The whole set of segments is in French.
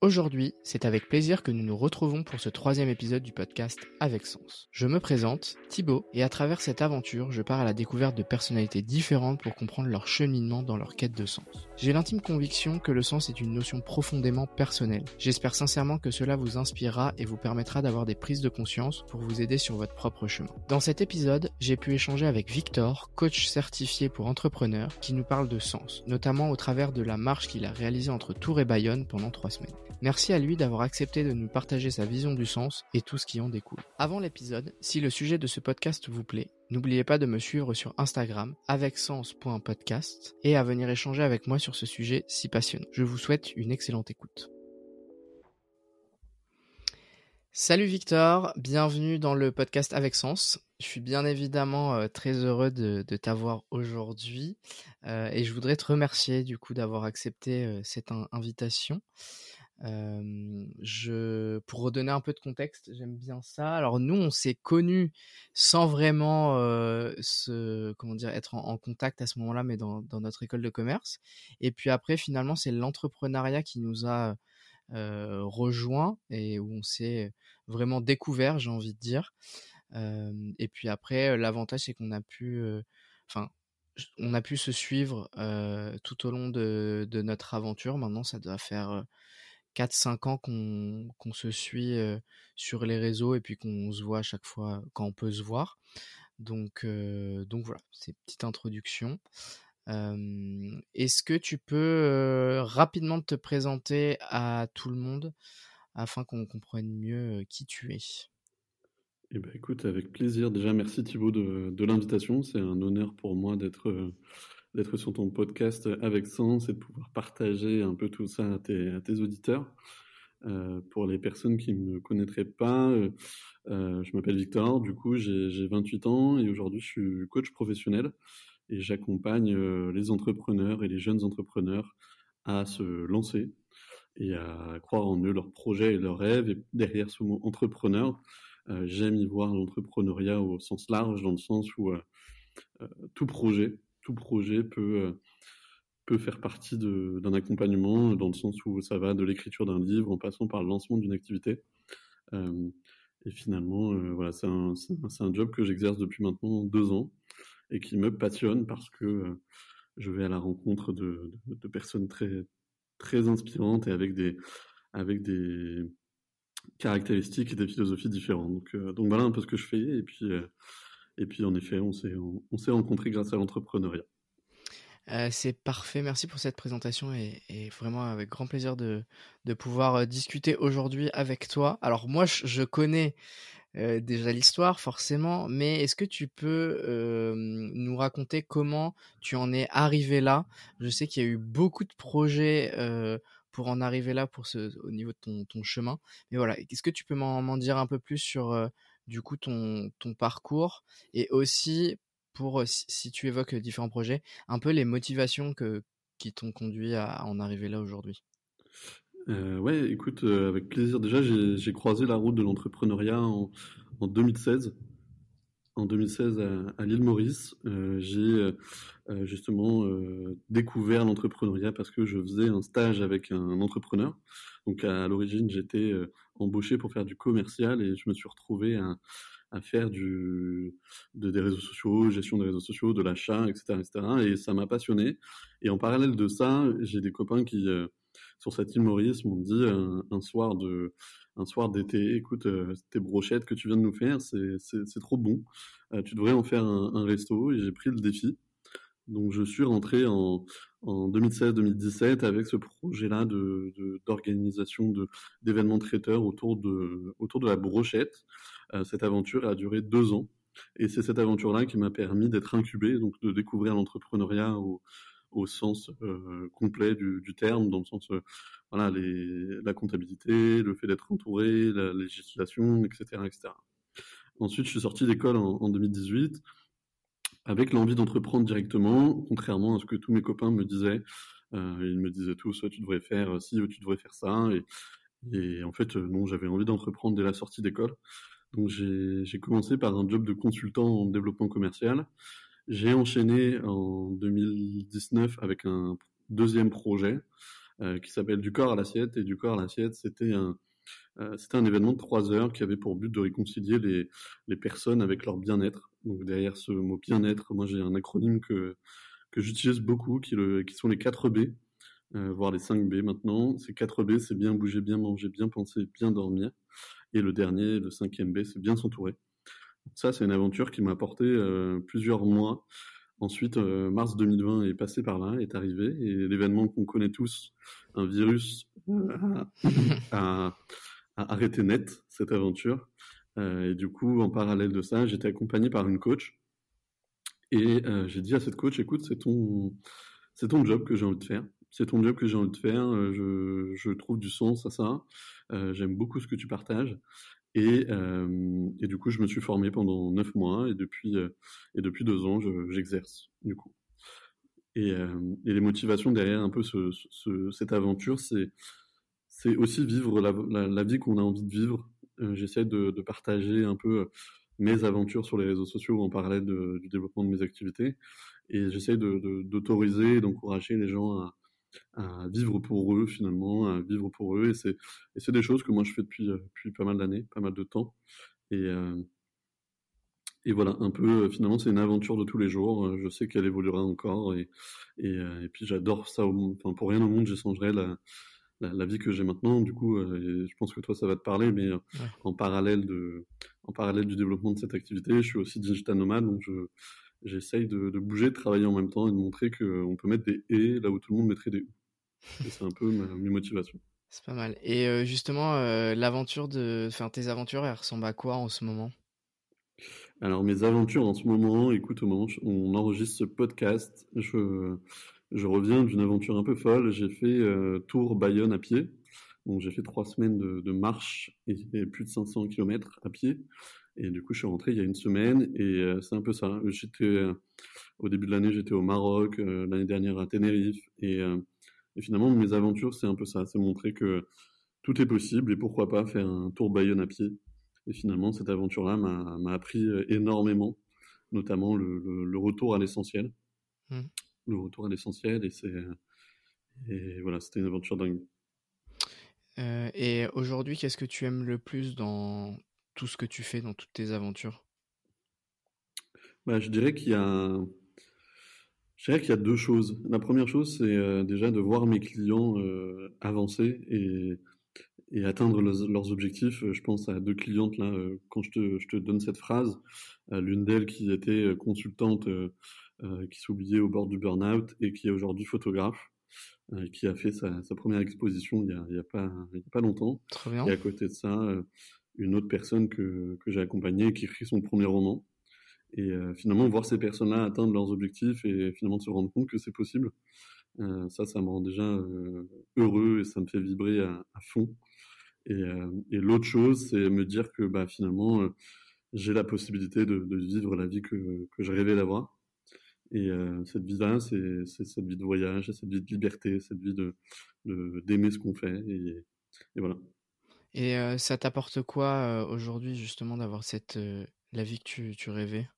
Aujourd'hui, c'est avec plaisir que nous nous retrouvons pour ce troisième épisode du podcast Avec Sens. Je me présente, Thibaut, et à travers cette aventure, je pars à la découverte de personnalités différentes pour comprendre leur cheminement dans leur quête de sens. J'ai l'intime conviction que le sens est une notion profondément personnelle. J'espère sincèrement que cela vous inspirera et vous permettra d'avoir des prises de conscience pour vous aider sur votre propre chemin. Dans cet épisode, j'ai pu échanger avec Victor, coach certifié pour entrepreneurs, qui nous parle de sens, notamment au travers de la marche qu'il a réalisée entre Tours et Bayonne pendant trois semaines. Merci à lui d'avoir accepté de nous partager sa vision du sens et tout ce qui en découle. Avant l'épisode, si le sujet de ce podcast vous plaît, n'oubliez pas de me suivre sur Instagram avec sens.podcast et à venir échanger avec moi sur ce sujet si passionnant. Je vous souhaite une excellente écoute. Salut Victor, bienvenue dans le podcast Avec Sens. Je suis bien évidemment euh, très heureux de, t'avoir aujourd'hui euh, et je voudrais te remercier du coup d'avoir accepté euh, cette in- invitation. Pour redonner un peu de contexte, j'aime bien ça. Alors nous, on s'est connus sans vraiment se, comment dire, être en, contact à ce moment-là, mais dans, notre école de commerce. Et puis après, finalement, c'est l'entrepreneuriat qui nous a euh, rejoint et où on s'est vraiment découvert, j'ai envie de dire. Et puis après, l'avantage, c'est qu'on a pu, enfin, on a pu se suivre tout au long de, notre aventure. Maintenant, ça doit faire 4-5 ans qu'on se suit sur les réseaux et puis qu'on se voit à chaque fois quand on peut se voir. Donc, donc voilà, c'est petite introduction. Est-ce que tu peux rapidement te présenter à tout le monde afin qu'on comprenne mieux qui tu es? Eh ben, écoute, avec plaisir. Déjà, merci Thibaut de, de l'invitation. C'est un honneur pour moi d'être d'être sur ton podcast avec Sens et de pouvoir partager un peu tout ça à tes, auditeurs. Euh, pour les personnes qui ne me connaîtraient pas, euh, euh, je m'appelle Victor, du coup j'ai j'ai 28 ans et aujourd'hui je suis coach professionnel et j'accompagne les entrepreneurs et les jeunes entrepreneurs à se lancer et à croire en eux, leurs projets et leurs rêves. Et derrière ce mot entrepreneur, j'aime y voir l'entrepreneuriat au sens large, dans le sens où tout projet, tout projet peut, euh, peut faire partie d'un accompagnement, dans le sens où ça va de l'écriture d'un livre en passant par le lancement d'une activité. Euh, et finalement, euh, voilà, c'est un, un- job que j'exerce depuis maintenant deux ans et qui me passionne parce que euh, je vais à la rencontre de, de- personnes très, très inspirantes et avec des, avec des caractéristiques et des philosophies différentes. Donc, euh, donc voilà un peu ce que je fais. Et puis, euh, et puis en effet, on s'est, on, rencontrés grâce à l'entrepreneuriat. Euh, c'est parfait, merci pour cette présentation et, vraiment avec grand plaisir de, pouvoir euh, discuter aujourd'hui avec toi. Alors moi, je, connais euh, déjà l'histoire forcément, mais est-ce que tu peux nous raconter comment tu en es arrivé là? Je sais qu'il y a eu beaucoup de projets pour en arriver là pour au niveau de ton, chemin, mais voilà, est-ce que tu peux m'en dire un peu plus sur du coup ton, ton parcours et aussi pour, si, tu évoques différents projets, un peu les motivations qui t'ont conduit à, en arriver là aujourd'hui? Euh, ouais, écoute, avec plaisir. Déjà, j'ai, croisé la route de l'entrepreneuriat en, en 2016. En 2016, à, l'île Maurice, j'ai justement découvert l'entrepreneuriat parce que je faisais un stage avec un entrepreneur. Donc, à, l'origine, j'étais euh, embauché pour faire du commercial et je me suis retrouvé à, faire des réseaux sociaux, gestion des réseaux sociaux, de l'achat, etc., etc. Et ça m'a passionné. Et en parallèle de ça, j'ai des copains qui, euh, sur cette île Maurice, m'ont dit un, un soir de, un soir d'été, écoute, euh, tes brochettes que tu viens de nous faire, c'est, trop bon. Euh, tu devrais en faire un resto. Et j'ai pris le défi. Donc je suis rentré en, en 2016-2017 avec ce projet-là d'organisation d'événements traiteurs autour de, la brochette. Euh, cette aventure a duré deux ans. Et c'est cette aventure-là qui m'a permis d'être incubé, donc de découvrir l'entrepreneuriat au, sens euh, complet du, terme, dans le sens, euh, voilà, la comptabilité, le fait d'être entouré, la législation, etc., etc. Ensuite, je suis sorti d'école en 2018 avec l'envie d'entreprendre directement, contrairement à ce que tous mes copains me disaient. Euh, ils me disaient tous, tu devrais faire ci, tu devrais faire ça. Et, en fait, euh, non, j'avais envie d'entreprendre dès la sortie d'école. Donc j'ai commencé par un job de consultant en développement commercial. J'ai enchaîné en 2019 avec un deuxième projet qui s'appelle Du corps à l'assiette. Et Du corps à l'assiette, c'était un, c'était un événement de trois heures qui avait pour but de réconcilier les, les personnes avec leur bien-être. Donc derrière ce mot bien-être, moi j'ai un acronyme que, que j'utilise beaucoup, qui, le, qui sont les 4 B, voire les 5 B maintenant. Ces 4 B, c'est bien bouger, bien manger, bien penser, bien dormir. Et le dernier, le cinquième B, c'est bien s'entourer. Ça, c'est une aventure qui m'a apporté euh, plusieurs mois. Ensuite, euh, mars 2020 est passé par là, est arrivé, et l'événement qu'on connaît tous, un virus, euh, a, arrêté net cette aventure. Et du coup, en parallèle de ça, j'étais accompagné par une coach. Et j'ai dit à cette coach, écoute, c'est ton, c'est ton job que j'ai envie de faire. C'est ton job que j'ai envie de faire. Je, je, trouve du sens à ça. J'aime beaucoup ce que tu partages. Et, euh, et, du coup, je me suis formé pendant neuf mois et depuis, euh, et depuis deux ans, j'exerce du coup. Et, euh, et, les motivations derrière un peu ce, ce, cette aventure, c'est aussi vivre la, vie qu'on a envie de vivre. J'essaie de, de, partager un peu mes aventures sur les réseaux sociaux en parallèle du développement de mes activités. Et j'essaie d'autoriser et d'encourager les gens à, vivre pour eux finalement, à vivre pour eux. Et c'est, des choses que moi je fais depuis, euh, depuis pas mal d'années, pas mal de temps. Et, euh, voilà, un peu, euh, finalement, c'est une aventure de tous les jours. Je sais qu'elle évoluera encore. Et, puis j'adore ça. enfin, pour rien au monde, j'échangerai la, la, la, vie que j'ai maintenant. Du coup, je pense que toi, ça va te parler. Mais en, parallèle de, en parallèle du développement de cette activité, je suis aussi digital nomade. Donc je j'essaye de, de, bouger, de travailler en même temps et de montrer qu'on peut mettre des et là où tout le monde mettrait des ou. C'est un peu ma, mes motivations. C'est pas mal. Et euh, justement, euh, l'aventure de, enfin tes aventures, elles ressemblent à quoi en ce moment? Alors mes aventures en ce moment, écoute, au moment où on enregistre ce podcast, je, je reviens d'une aventure un peu folle. J'ai fait euh, Tour Bayonne à pied. Donc j'ai fait trois semaines de, marche et, plus de 500 km à pied. Et du coup, je suis rentré il y a une semaine et euh, c'est un peu ça. J'étais euh, au début de l'année, j'étais au Maroc, euh, l'année dernière à Tenerife et, finalement mes aventures, c'est un peu ça, c'est montrer que tout est possible et pourquoi pas faire un tour Bayonne à pied. Et finalement, cette aventure-là m'a appris énormément, notamment le retour à l'essentiel, mmh. Le retour à l'essentiel et c'est et voilà, c'était une aventure dingue. et aujourd'hui, qu'est-ce que tu aimes le plus dans tout ce que tu fais dans toutes tes aventures? Bah, Je dirais qu'il y a... Je dirais qu'il y a deux choses. La première chose, c'est euh, déjà de voir mes clients euh, avancer et, et atteindre leurs objectifs. Je pense à deux clientes là, euh, quand je te, je te, donne cette phrase. L'une d'elles qui était consultante, qui s'oubliait au bord du burn-out et qui est aujourd'hui photographe, qui a fait sa, sa première exposition il n'y a, il y a, pas, il y a pas longtemps. Très bien. Et à côté de ça, une autre personne que, que j'ai accompagnée qui écrit son premier roman. Et euh, finalement, voir ces personnes-là atteindre leurs objectifs et finalement se rendre compte que c'est possible, euh, ça, ça me rend déjà euh, heureux et ça me fait vibrer à, à fond. Et, euh, et l'autre chose, c'est me dire que bah, finalement, euh, j'ai la possibilité de, de, vivre la vie que, que je rêvais d'avoir. Et cette vie-là, c'est cette vie de voyage, cette vie de liberté, cette vie de d'aimer ce qu'on fait. Et, et voilà. Et ça t'apporte quoi aujourd'hui justement d'avoir cette la vie que tu, tu rêvais?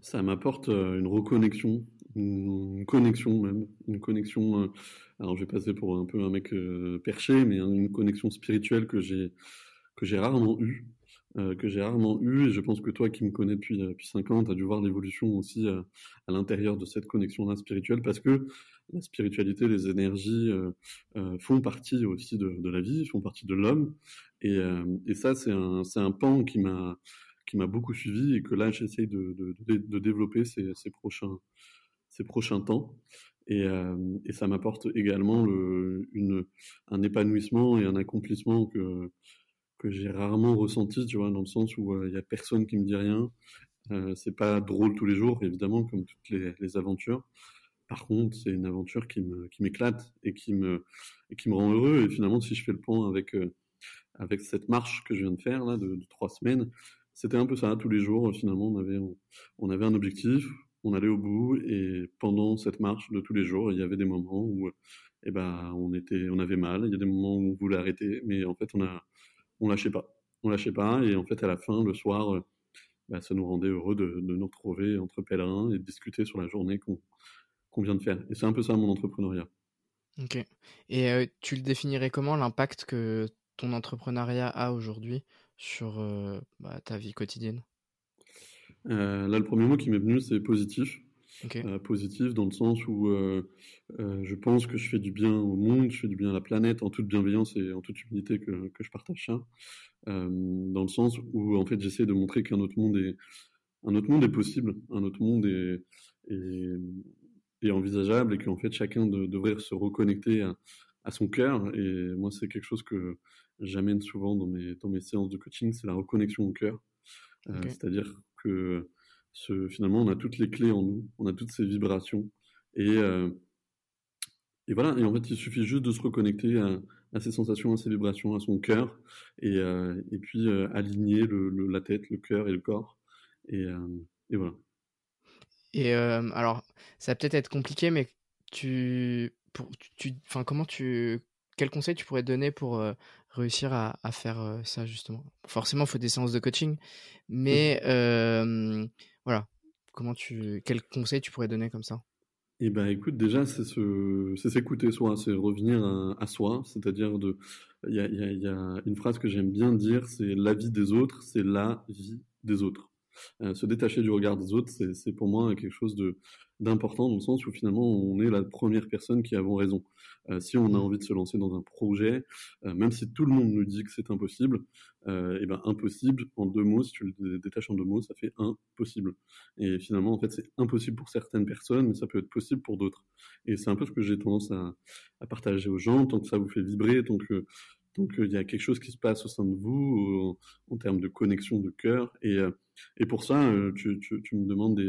Ça m'apporte une reconnexion, une, connexion même, une connexion. alors je vais passer pour un peu un mec perché, mais une connexion spirituelle que j'ai que j'ai rarement eue. Que j'ai rarement eu et je pense que toi qui me connais depuis depuis cinq ans, tu as dû voir l'évolution aussi à l'intérieur de cette connexion là spirituelle parce que la spiritualité, les énergies euh, euh, font partie aussi de, la vie, font partie de l'homme. Et, euh, et, ça, c'est un, un pan qui m'a qui m'a beaucoup suivi et que là, j'essaye de, de, de, développer ces, ces, prochains, ces prochains temps. Et, euh, et ça m'apporte également le, une, un épanouissement et un accomplissement que, que j'ai rarement ressenti, tu vois, dans le sens où il y a personne qui me dit rien. Euh, c'est pas drôle tous les jours, évidemment, comme toutes les, aventures. Par contre, c'est une aventure qui m'éclate et qui me rend heureux. Et finalement, si je fais le point avec euh, cette marche que je viens de faire là de, trois semaines, c'était un peu ça. Tous les jours, finalement, on avait un objectif, on allait au bout. Et pendant cette marche de tous les jours, il y avait des moments où eh ben on on avait mal. Il y a des moments où on voulait arrêter, mais en fait, on a on lâchait pas, on lâchait pas. Et en fait, à la fin, le soir. Bah, ça nous rendait heureux de, de nous retrouver entre pèlerins et de discuter sur la journée qu'on vient de faire. Et c'est un peu ça mon entrepreneuriat. Ok. Et tu le définirais comment l'impact que ton entrepreneuriat a aujourd'hui sur bah, ta vie quotidienne? Là, le premier mot qui m'est venu, c'est positif. Ok. positif dans le sens où je pense que je fais du bien au monde, je fais du bien à la planète en toute bienveillance et en toute humilité que, que je partage ça. dans le sens où en fait j'essaie de montrer qu'un autre monde est un autre monde est possible, un autre monde est, est, est envisageable et qu'en fait chacun devrait se reconnecter à, à son cœur. Et moi, c'est quelque chose que j'amène souvent dans mes, dans mes séances de coaching, c'est la reconnexion au cœur. Euh, c'est-à-dire que ce, finalement, on a toutes les clés en nous, on a toutes ces vibrations. Et, euh, et voilà, et en fait, il suffit juste de se reconnecter à, à ces sensations, à ces vibrations, à son cœur, et, euh, et puis aligner le, la tête, le cœur et le corps. Et, et voilà. Et alors, ça va peut-être être compliqué, mais tu, pour, tu, enfin, comment tu, quel conseil tu pourrais donner pour réussir à, à faire ça justement? Forcément, il faut des séances de coaching, mais voilà, comment tu, quel conseil tu pourrais donner comme ça? Eh ben, écoute, déjà, c'est c'est s'écouter soi, c'est revenir à, soi, c'est-à-dire de, il y y a, une phrase que j'aime bien dire, c'est la vie des autres, c'est la vie des autres. Euh, se détacher du regard des autres, c'est pour moi quelque chose d'important dans le sens où finalement on est la première personne qui avons raison. Euh, si on a envie de se lancer dans un projet, euh, même si tout le monde nous dit que c'est impossible, et ben impossible en deux mots, si tu le détaches en deux mots, ça fait impossible. Et finalement en fait c'est impossible pour certaines personnes, mais ça peut être possible pour d'autres. Et c'est un peu ce que j'ai tendance à, à, partager aux gens, tant que ça vous fait vibrer, tant que donc il y a quelque chose qui se passe au sein de vous en, termes de connexion de cœur. Et, et pour ça, tu, tu, me demandes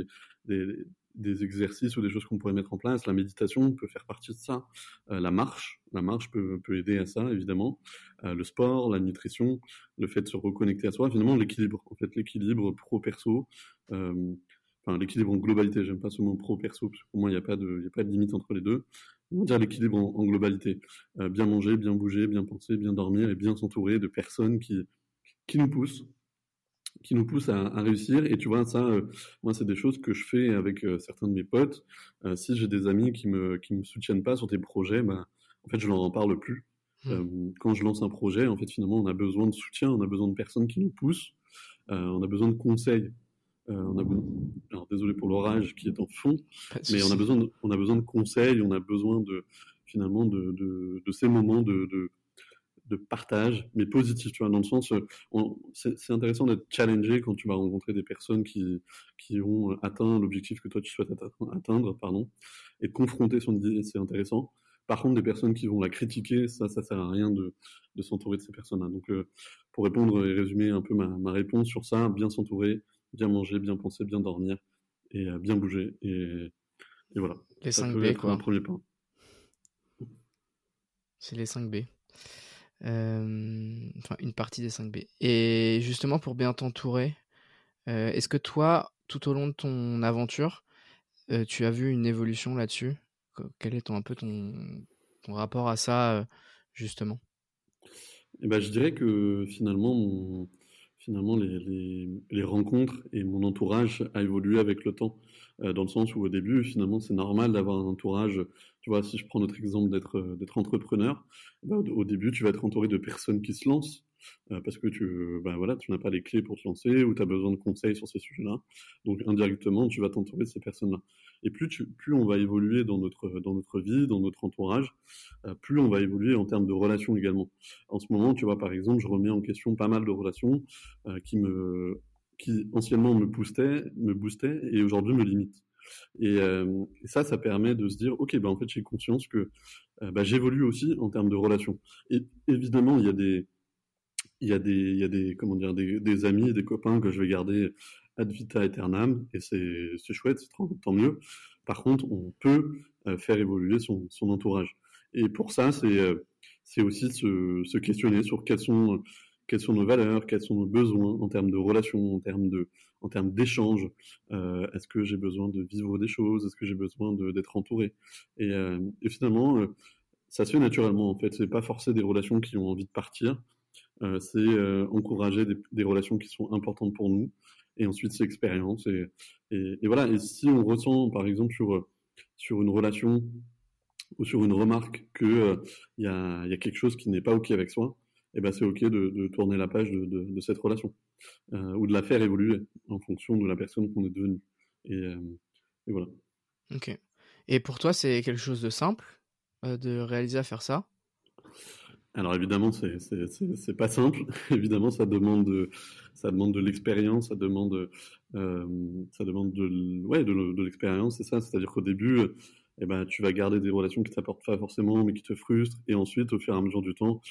des, des, exercices ou des choses qu'on pourrait mettre en place. La méditation peut faire partie de ça. la marche, la marche peut, peut, aider à ça, évidemment. le sport, la nutrition, le fait de se reconnecter à soi. Finalement, l'équilibre. En fait, l'équilibre pro-perso. Enfin, l'équilibre en globalité. J'aime pas ce mot pro-perso, parce que pour moi, il n'y a, a pas de limite entre les deux on va dire l'équilibre en, globalité. Euh, bien manger, bien bouger, bien penser, bien dormir et bien s'entourer de personnes qui, qui nous poussent qui nous poussent à, réussir. Et tu vois, ça, euh, moi, c'est des choses que je fais avec euh, certains de mes potes. si j'ai des amis qui me, qui me soutiennent pas sur des projets, bah, en fait, je leur en parle plus. Mmh. quand je lance un projet, en fait, finalement, on a besoin de soutien, on a besoin de personnes qui nous poussent, on a besoin de conseils. Euh, on a alors désolé pour l'orage qui est en fond, mais on a besoin de, on a besoin de conseils, on a besoin de finalement de, de, de ces moments de, de, de, partage, mais positif, tu vois, dans le sens, c'est intéressant d'être challengé quand tu vas rencontrer des personnes qui, qui ont atteint l'objectif que toi tu souhaites atteindre, pardon, et de confronter son idée, c'est intéressant. Par contre, des personnes qui vont la critiquer, ça, ça sert à rien de, de s'entourer de ces personnes-là. Donc, euh, pour répondre et résumer un peu ma, ma réponse sur ça, bien s'entourer, bien manger, bien penser, bien dormir et euh, bien bouger. Et, et voilà. Les 5 B, quoi. Un premier pas. C'est les 5 B. Euh, enfin, une partie des 5 B. Et justement, pour bien t'entourer, euh, est-ce que toi, tout au long de ton aventure, tu as vu une évolution là-dessus? Quel est ton, un peu ton, ton rapport à ça, justement? Eh ben, Je dirais que finalement, mon, finalement les, rencontres et mon entourage a évolué avec le temps, euh, dans le sens où au début, finalement, c'est normal d'avoir un entourage. Tu vois, si je prends notre exemple d'être d'être entrepreneur, bah, au début, tu vas être entouré de personnes qui se lancent, euh, parce que tu, ben voilà, tu n'as pas les clés pour te lancer ou tu as besoin de conseils sur ces sujets-là. Donc indirectement, tu vas t'entourer de ces personnes-là. Et plus, on va évoluer dans notre, dans notre vie, dans notre entourage, euh, plus on va évoluer en termes de relations également. En ce moment, tu vois, par exemple, je remets en question pas mal de relations euh, qui me qui anciennement me boostaient, me boostaient et aujourd'hui me limitent. Et, et, ça, ça permet de se dire, ok, ben en fait, j'ai conscience que ben, j'évolue aussi en termes de relations. Et évidemment, il y a des, il y a des, il y a des, comment dire, des amis, des copains que je vais garder ad vita aeternam, et c'est, chouette, tant mieux. Par contre, on peut euh, faire évoluer son, entourage. Et pour ça, c'est, euh, aussi se, se questionner sur quelles sont, nos valeurs, quels sont nos besoins en termes de relations, en termes d'échanges. Euh, est-ce que j'ai besoin de vivre des choses? Est-ce que j'ai besoin d'être entouré? Et, finalement, ça se fait naturellement. En fait, c'est pas forcer des relations qui ont envie de partir. C'est encourager des, relations qui sont importantes pour nous, et ensuite c'est expérience. Et, et, voilà. Et si on ressent, par exemple, sur sur une relation ou sur une remarque qu'il il y, a, y, a, quelque chose qui n'est pas OK avec soi, et eh ben c'est OK de, de, tourner la page de, cette relation, ou de la faire évoluer en fonction de la personne qu'on est devenue. Et, et, voilà. Ok. Et pour toi, c'est quelque chose de simple de réaliser à faire ça? Alors évidemment, c'est pas simple. évidemment, ça demande de, ça demande de l'expérience, ça demande, euh, ça demande de, ouais, de, l'expérience, c'est ça. C'est-à-dire qu'au début, eh ben, tu vas garder des relations qui t'apportent pas forcément, mais qui te frustrent, et ensuite, au fur et à mesure du temps,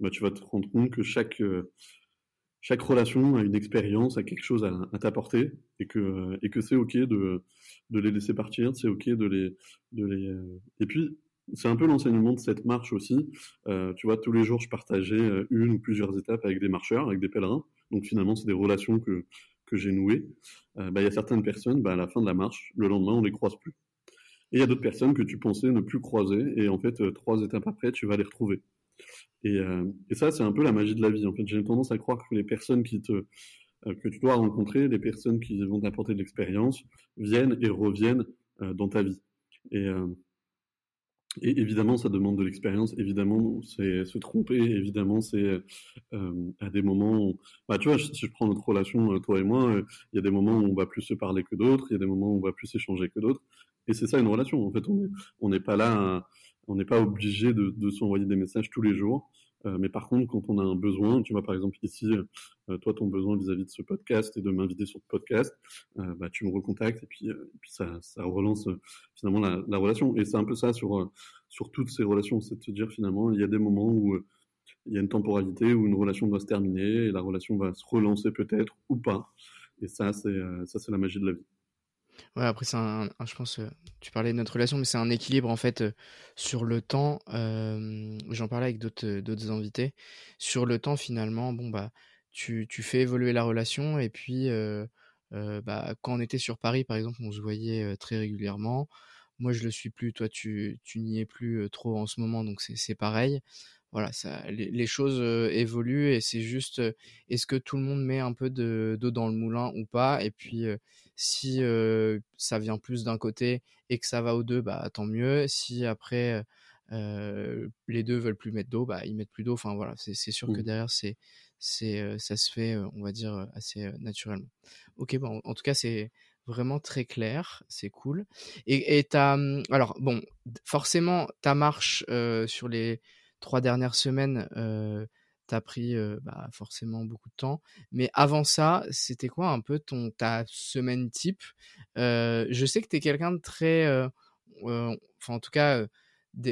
bah, tu vas te rendre compte que chaque, chaque relation a une expérience, a quelque chose à, t'apporter, et que, et que c'est ok de, de les laisser partir, c'est ok de les, de les, et puis c'est un peu l'enseignement de cette marche aussi. Euh, tu vois, tous les jours, je partageais euh, une ou plusieurs étapes avec des marcheurs, avec des pèlerins. Donc finalement, c'est des relations que, que j'ai nouées. Euh, bah, il y a certaines personnes, bah, à la fin de la marche, le lendemain, on les croise plus. Et il y a d'autres personnes que tu pensais ne plus croiser, et en fait, trois étapes après, tu vas les retrouver. Et, ça, c'est un peu la magie de la vie. En fait, j'ai tendance à croire que les personnes que tu dois rencontrer, les personnes qui vont t'apporter de l'expérience, viennent et reviennent dans ta vie. Et, et évidemment, ça demande de l'expérience. Évidemment, c'est se tromper. Évidemment, c'est euh, à des moments. Bah, tu vois, si je prends notre relation, euh, toi et moi, euh, il y a des moments où on va plus se parler que d'autres. Il y a des moments où on va plus échanger que d'autres. Et c'est ça une relation. En fait, on n'est pas là, on n'est pas obligé de s'envoyer des messages tous les jours. Euh, mais par contre, quand on a un besoin, tu vois, par exemple ici, euh, toi, ton besoin vis-à-vis de ce podcast et de m'inviter sur le podcast, euh, bah, tu me recontactes et puis, ça, relance finalement la, la, relation. Et c'est un peu ça sur, sur toutes ces relations, c'est de se dire finalement, il y a des moments où il y a une temporalité où une relation doit se terminer et la relation va se relancer peut-être ou pas. Et ça, c'est ça, c'est la magie de la vie. Ouais, après, c'est un, je pense, euh, tu parlais de notre relation, mais c'est un équilibre en fait euh, sur le temps. Euh, j'en parlais avec d'autres, d'autres invités. Sur le temps, finalement, bon, bah, tu, tu fais évoluer la relation et puis, bah, quand on était sur Paris, par exemple, on se voyait très régulièrement. Moi, je le suis plus, toi, tu, tu n'y es plus trop en ce moment, donc c'est, c'est pareil voilà, ça, les, choses évoluent et c'est juste est-ce que tout le monde met un peu d'eau dans le moulin ou pas? Et puis si ça vient plus d'un côté et que ça va aux deux, bah tant mieux. Si après les deux veulent plus mettre d'eau, bah ils mettent plus d'eau. Enfin voilà, c'est sûr que mmh. derrière c'est c'est ça se fait, on va dire assez naturellement. Ok, bon, en tout cas c'est vraiment très clair, c'est cool. Et, et mmh, alors bon, forcément ta marche sur les trois dernières semaines, euh, t'as pris bah, forcément beaucoup de temps. Mais avant ça, c'était quoi un peu ton ta semaine type? Je sais que tu es quelqu'un de très, enfin en tout cas,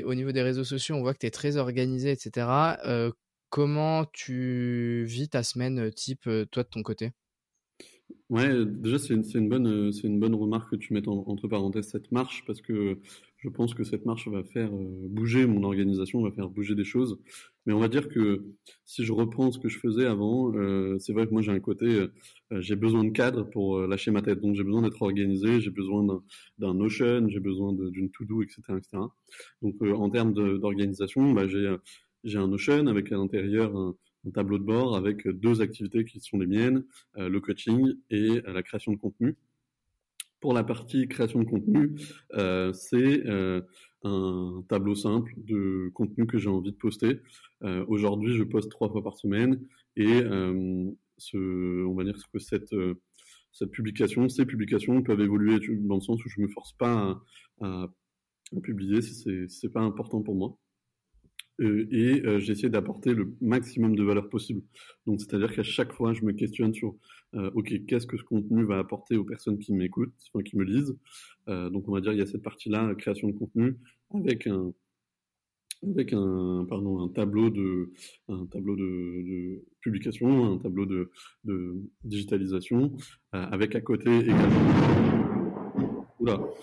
au niveau des réseaux sociaux, on voit que tu es très organisé, etc. comment tu vis ta semaine type, toi de ton côté? Ouais, déjà c'est une, bonne une bonne remarque que tu mettes entre parenthèses cette marche parce que je pense que cette marche va faire euh, bouger mon organisation, va faire bouger des choses. Mais on va dire que si je reprends ce que je faisais avant, euh, c'est vrai que moi j'ai un côté, euh, j'ai besoin de cadre pour lâcher ma tête. Donc j'ai besoin d'être organisé, j'ai besoin d'un Notion, j'ai besoin d'une to-do, etc., etc. Donc en termes d'organisation, bah, j'ai un Notion avec à l'intérieur un, un, tableau de bord avec deux activités qui sont les miennes, le coaching et la création de contenu. Pour la partie création de contenu, euh, c'est euh, un tableau simple de contenu que j'ai envie de poster. Euh, aujourd'hui, je poste trois fois par semaine et on va dire que cette, publication, ces publications peuvent évoluer dans le sens où je me force pas à, publier si c'est pas important pour moi. Et j'essaie d'apporter le maximum de valeur possible. Donc, c'est-à-dire qu'à chaque fois, je me questionne sur, euh, ok, qu'est-ce que ce contenu va apporter aux personnes qui m'écoutent, qui me lisent? donc, on va dire, il y a cette partie-là, création de contenu, avec un, tableau de, publication, un tableau de, de digitalisation, avec à côté également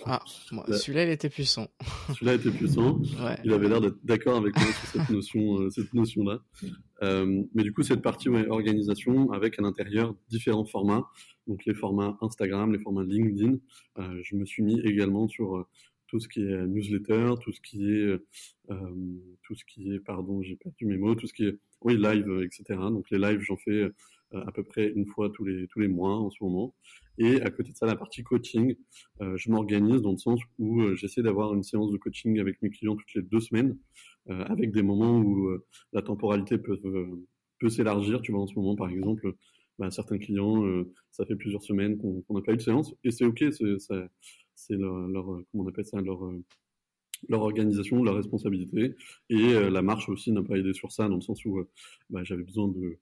ah, celui-là, il était puissant. celui-là était puissant. Il avait l'air d'être d'accord avec moi sur cette notion, euh, cette notion-là. Euh, mais du coup, cette partie organisation avec à l'intérieur différents formats. Donc les formats Instagram, les formats LinkedIn. Euh, je me suis mis également sur tout ce qui est newsletter, tout ce qui est, tout ce qui est, pardon, j'ai perdu mes mots, tout ce qui est, oui, live, etc. Donc les lives, j'en fais à peu près une fois tous les tous les mois en ce moment. Et à côté de ça, la partie coaching, je m'organise dans le sens où j'essaie d'avoir une séance de coaching avec mes clients toutes les deux semaines, avec des moments où la temporalité peut, peut s'élargir. Tu vois, en ce moment, par exemple, bah, certains clients, ça fait plusieurs semaines qu'on n'a pas eu de séance, et c'est ok, c'est leur, comment on appelle ça, leur organisation, leur responsabilité. Et euh, la marche aussi n'a pas aidé sur ça, dans le sens où euh, bah, j'avais besoin de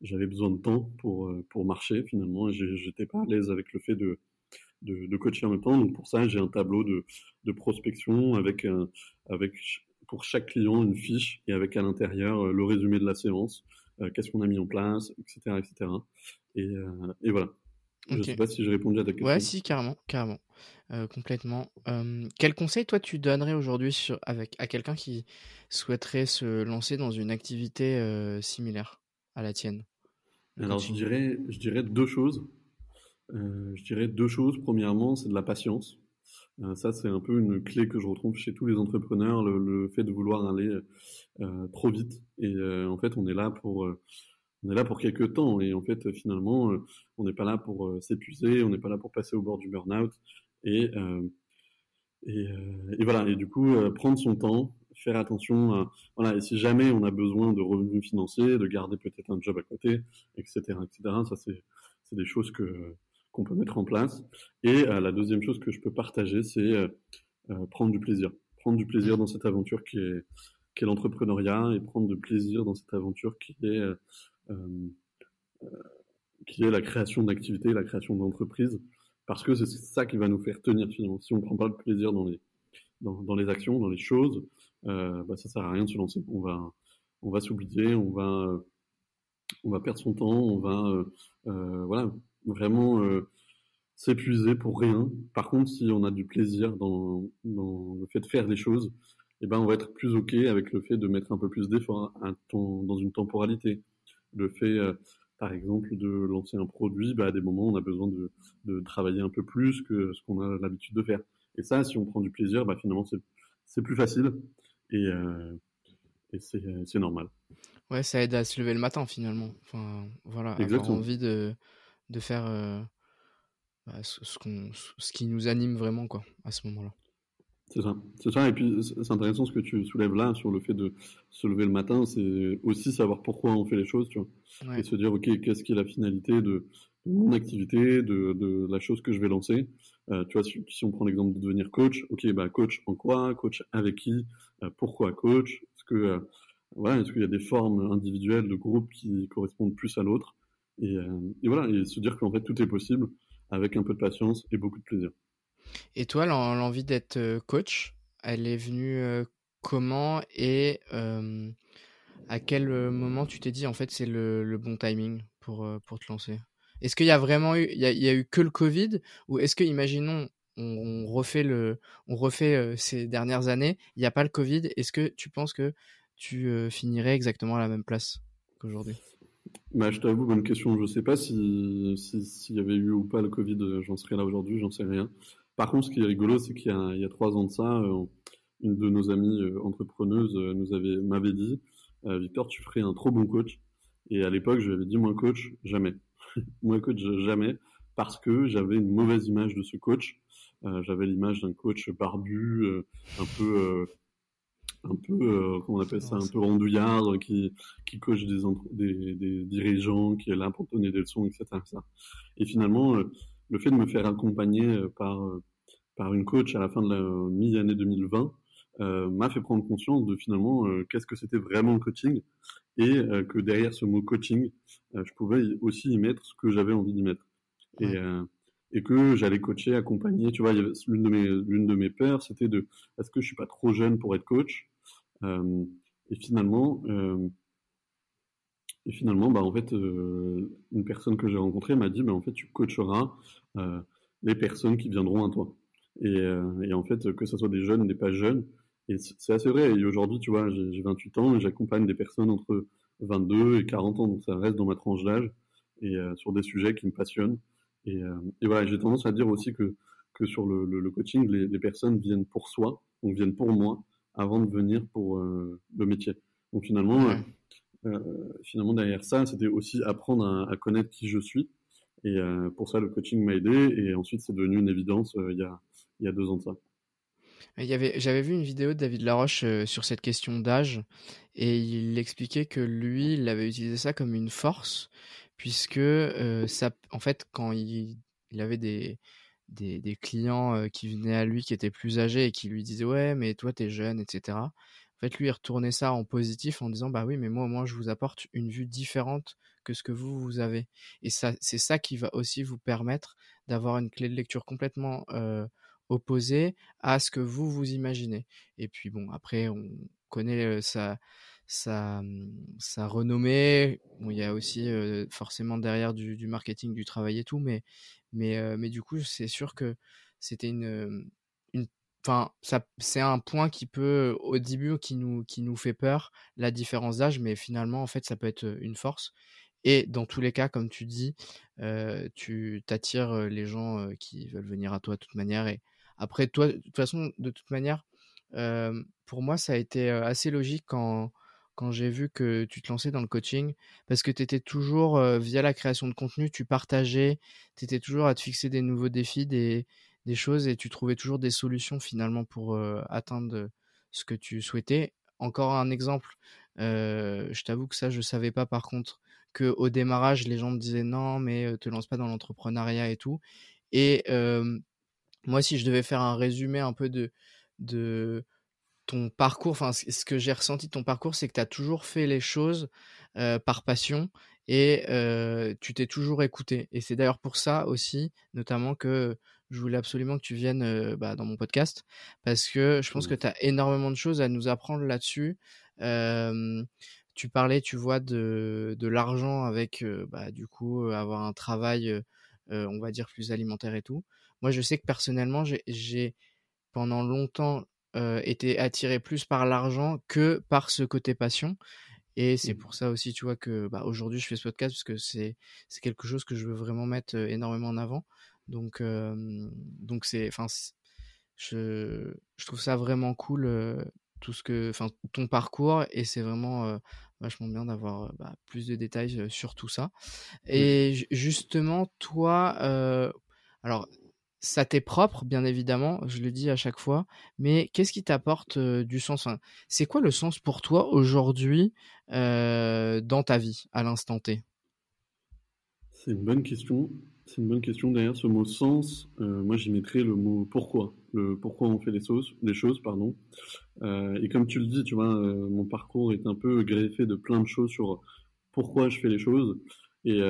j'avais besoin de temps pour, euh, pour marcher finalement, j'étais pas à l'aise avec le fait de, de, coacher en même temps. Donc pour ça, j'ai un tableau de, de prospection avec, un, avec pour chaque client une fiche et avec à l'intérieur le résumé de la séance, qu'est-ce qu'on a mis en place, etc. etc. Et, et voilà. Je ne sais pas si j'ai répondu à ta question. Ouais, si, carrément, carrément. complètement. quel conseil, toi, tu donnerais aujourd'hui avec, à quelqu'un qui souhaiterait se lancer dans une activité similaire? À la tienne Alors, je dirais, je dirais deux choses. je dirais deux choses. Premièrement, c'est de la patience. ça, c'est un peu une clé que je retrouve chez tous les entrepreneurs, le, le fait de vouloir aller trop vite. Et en fait, on est là pour on est là pour quelques temps et en fait finalement euh, on n'est pas là pour euh, s'épuiser, on n'est pas là pour passer au bord du burn-out et, euh, et, voilà et du coup prendre son temps, faire attention à, voilà et si jamais on a besoin de revenus financiers, de garder peut-être un job à côté, etc. etc. Ça c'est c'est des choses que qu'on peut mettre en place et la deuxième chose que je peux partager c'est prendre du plaisir, prendre du plaisir dans cette aventure qui est qui est l'entrepreneuriat et prendre du plaisir dans cette aventure qui est euh, euh, qui est la création d'activités, la création d'entreprises, parce que c'est ça qui va nous faire tenir finalement. Si on ne prend pas de plaisir dans les, dans les actions, dans les choses, euh, bah, ça sert à rien de se lancer. On va, s'oublier, on va, on va perdre son temps, on va, euh, voilà, vraiment euh, s'épuiser pour rien. Par contre, si on a du plaisir dans, le fait de faire des choses, eh ben, on va être plus ok avec le fait de mettre un peu plus d'effort dans une temporalité le fait, euh, par exemple, de lancer un produit, bah, à des moments, on a besoin de, de travailler un peu plus que ce qu'on a l'habitude de faire. Et ça, si on prend du plaisir, bah, finalement, c'est plus facile et, euh, et c'est normal. Ouais, ça aide à se lever le matin finalement. Enfin, voilà, avoir envie de, de faire euh, bah, ce, ce qui nous anime vraiment quoi, à ce moment-là. C'est ça, c'est ça. Et puis c'est intéressant ce que tu soulèves là sur le fait de se lever le matin, c'est aussi savoir pourquoi on fait les choses, tu vois, et se dire ok, qu'est-ce qui est la finalité de, mon activité, de, de, la chose que je vais lancer? Euh, tu vois, si, on prend l'exemple de devenir coach, ok, bah coach en quoi, coach avec qui, euh, pourquoi coach, est-ce que euh, voilà, est-ce qu'il y a des formes individuelles de groupe qui correspondent plus à l'autre, et, voilà, et se dire qu'en fait tout est possible avec un peu de patience et beaucoup de plaisir. Et toi, l'envie d'être coach, elle est venue comment et à quel moment tu t'es dit en fait c'est le, bon timing pour, pour te lancer? Est-ce qu'il y a vraiment eu, il y a, eu que le Covid ou est-ce que, imaginons, on, refait, le, on refait ces dernières années, il n'y a pas le Covid, est-ce que tu penses que tu finirais exactement à la même place qu'aujourd'hui? Bah, je t'avoue, bonne question. Je ne sais pas s'il si, y avait eu ou pas le Covid, j'en serais là aujourd'hui, j'en sais rien. Par contre, ce qui est rigolo, c'est qu'il y, a trois ans de ça, euh, une de nos amies euh, entrepreneuses euh, nous avait m'avait dit Victor, tu ferais un trop bon coach. Et à l'époque, je lui avais dit moi coach, jamais. moi coach, jamais, parce que j'avais une mauvaise image de ce coach. j'avais l'image d'un coach barbu, un peu un peu, comment on appelle ça, un peu rondouillard, qui, qui coach des, des, dirigeants, qui est là pour donner des leçons, etc. Et finalement, le fait de me faire accompagner euh, par, euh, par une coach à la fin de la mi-année 2020 euh, m'a fait prendre conscience de finalement qu'est-ce que c'était vraiment le coaching et que derrière ce mot coaching, je pouvais aussi y mettre ce que j'avais envie d'y mettre. Et, et que j'allais coacher, accompagner. Tu vois, l'une de mes l'une de mes peurs, c'était de est-ce que je suis pas trop jeune pour être coach? Et finalement, et finalement, bah, en fait, euh, une personne que j'ai rencontrée m'a dit, bah, en fait, tu coacheras euh, les personnes qui viendront à toi. Et, euh, et, en fait, que ce soit des jeunes, des pas jeunes. Et c'est assez vrai. Et aujourd'hui, tu vois, j'ai 28 ans et j'accompagne des personnes entre 22 et 40 ans. Donc ça reste dans ma tranche d'âge et sur des sujets qui me passionnent. Et, et voilà, j'ai tendance à dire aussi que, que sur le, le, coaching, les, les, personnes viennent pour soi, donc viennent pour moi, avant de venir pour le métier. Donc finalement, euh, finalement, derrière ça, c'était aussi apprendre à, connaître qui je suis Et pour ça, le coaching m'a aidé. Et ensuite, c'est devenu une évidence il y, a, il y a deux ans de ça. J'avais vu une vidéo de David Laroche sur cette question d'âge et il expliquait que lui, il avait utilisé ça comme une force puisque ça, en fait, quand il, il avait des, des, clients qui venaient à lui qui étaient plus âgés et qui lui disaient ouais mais toi t'es jeune etc en fait lui il retournait ça en positif en disant bah oui mais moi au moins je vous apporte une vue différente que ce que vous vous avez. Et ça c'est ça qui va aussi vous permettre d'avoir une clé de lecture complètement euh, opposée à ce que vous vous imaginez et puis bon après on connaît ça sa, renommée. Bon, il y a aussi forcément derrière du, du, marketing, du travail et tout, mais, mais, mais du coup, c'est sûr que c'était une, une Enfin, c'est un point qui peut, au début, qui nous, qui nous fait peur, la différence d'âge, mais finalement, en fait, ça peut être une force. Et dans tous les cas, comme tu dis, tu t'attires les gens qui veulent venir à toi de toute manière. Après, toi, de toute façon, de toute manière, euh, pour moi, ça a été assez logique quand, quand j'ai vu que tu te lançais dans le coaching, parce que tu étais toujours, via la création de contenu, tu partageais, tu étais toujours à te fixer des nouveaux défis, des, des choses, et tu trouvais toujours des solutions finalement pour atteindre ce que tu souhaitais. Encore un exemple, je t'avoue que ça, je savais pas par contre, que au démarrage, les gens me disaient non, mais te lance pas dans l'entrepreneuriat et tout. Et moi, si je devais faire un résumé un peu de, de ton parcours, enfin ce que j'ai ressenti de ton parcours, c'est que tu as toujours fait les choses par passion et tu t'es toujours écouté. Et c'est d'ailleurs pour ça aussi, notamment, que je voulais absolument que tu viennes bah, dans mon podcast, parce que je pense que tu as énormément de choses à nous apprendre là-dessus. tu parlais, tu vois, de, de l'argent avec, bah, du coup, avoir un travail, on va dire, plus alimentaire et tout. Moi, je sais que personnellement, j'ai pendant longtemps euh, était attiré plus par l'argent que par ce côté passion. Et c'est mmh. pour ça aussi, tu vois, que bah, aujourd'hui je fais ce podcast parce que c'est quelque chose que je veux vraiment mettre énormément en avant. Donc donc c'est, enfin, je je trouve ça vraiment cool tout ce que, enfin, ton parcours et c'est vraiment vachement bien d'avoir bah, plus de détails sur tout ça. Et justement, toi, alors ça t'est propre, bien évidemment, je le dis à chaque fois, mais qu'est-ce qui t'apporte du sens? C'est quoi le sens pour toi aujourd'hui dans ta vie, à l'instant T? C'est une bonne question. C'est une bonne question. Derrière ce mot sens, moi j'y mettrais le mot pourquoi. Le pourquoi on fait les choses, les choses pardon. et comme tu le dis, tu vois, mon parcours est un peu greffé de plein de choses sur pourquoi je fais les choses. Et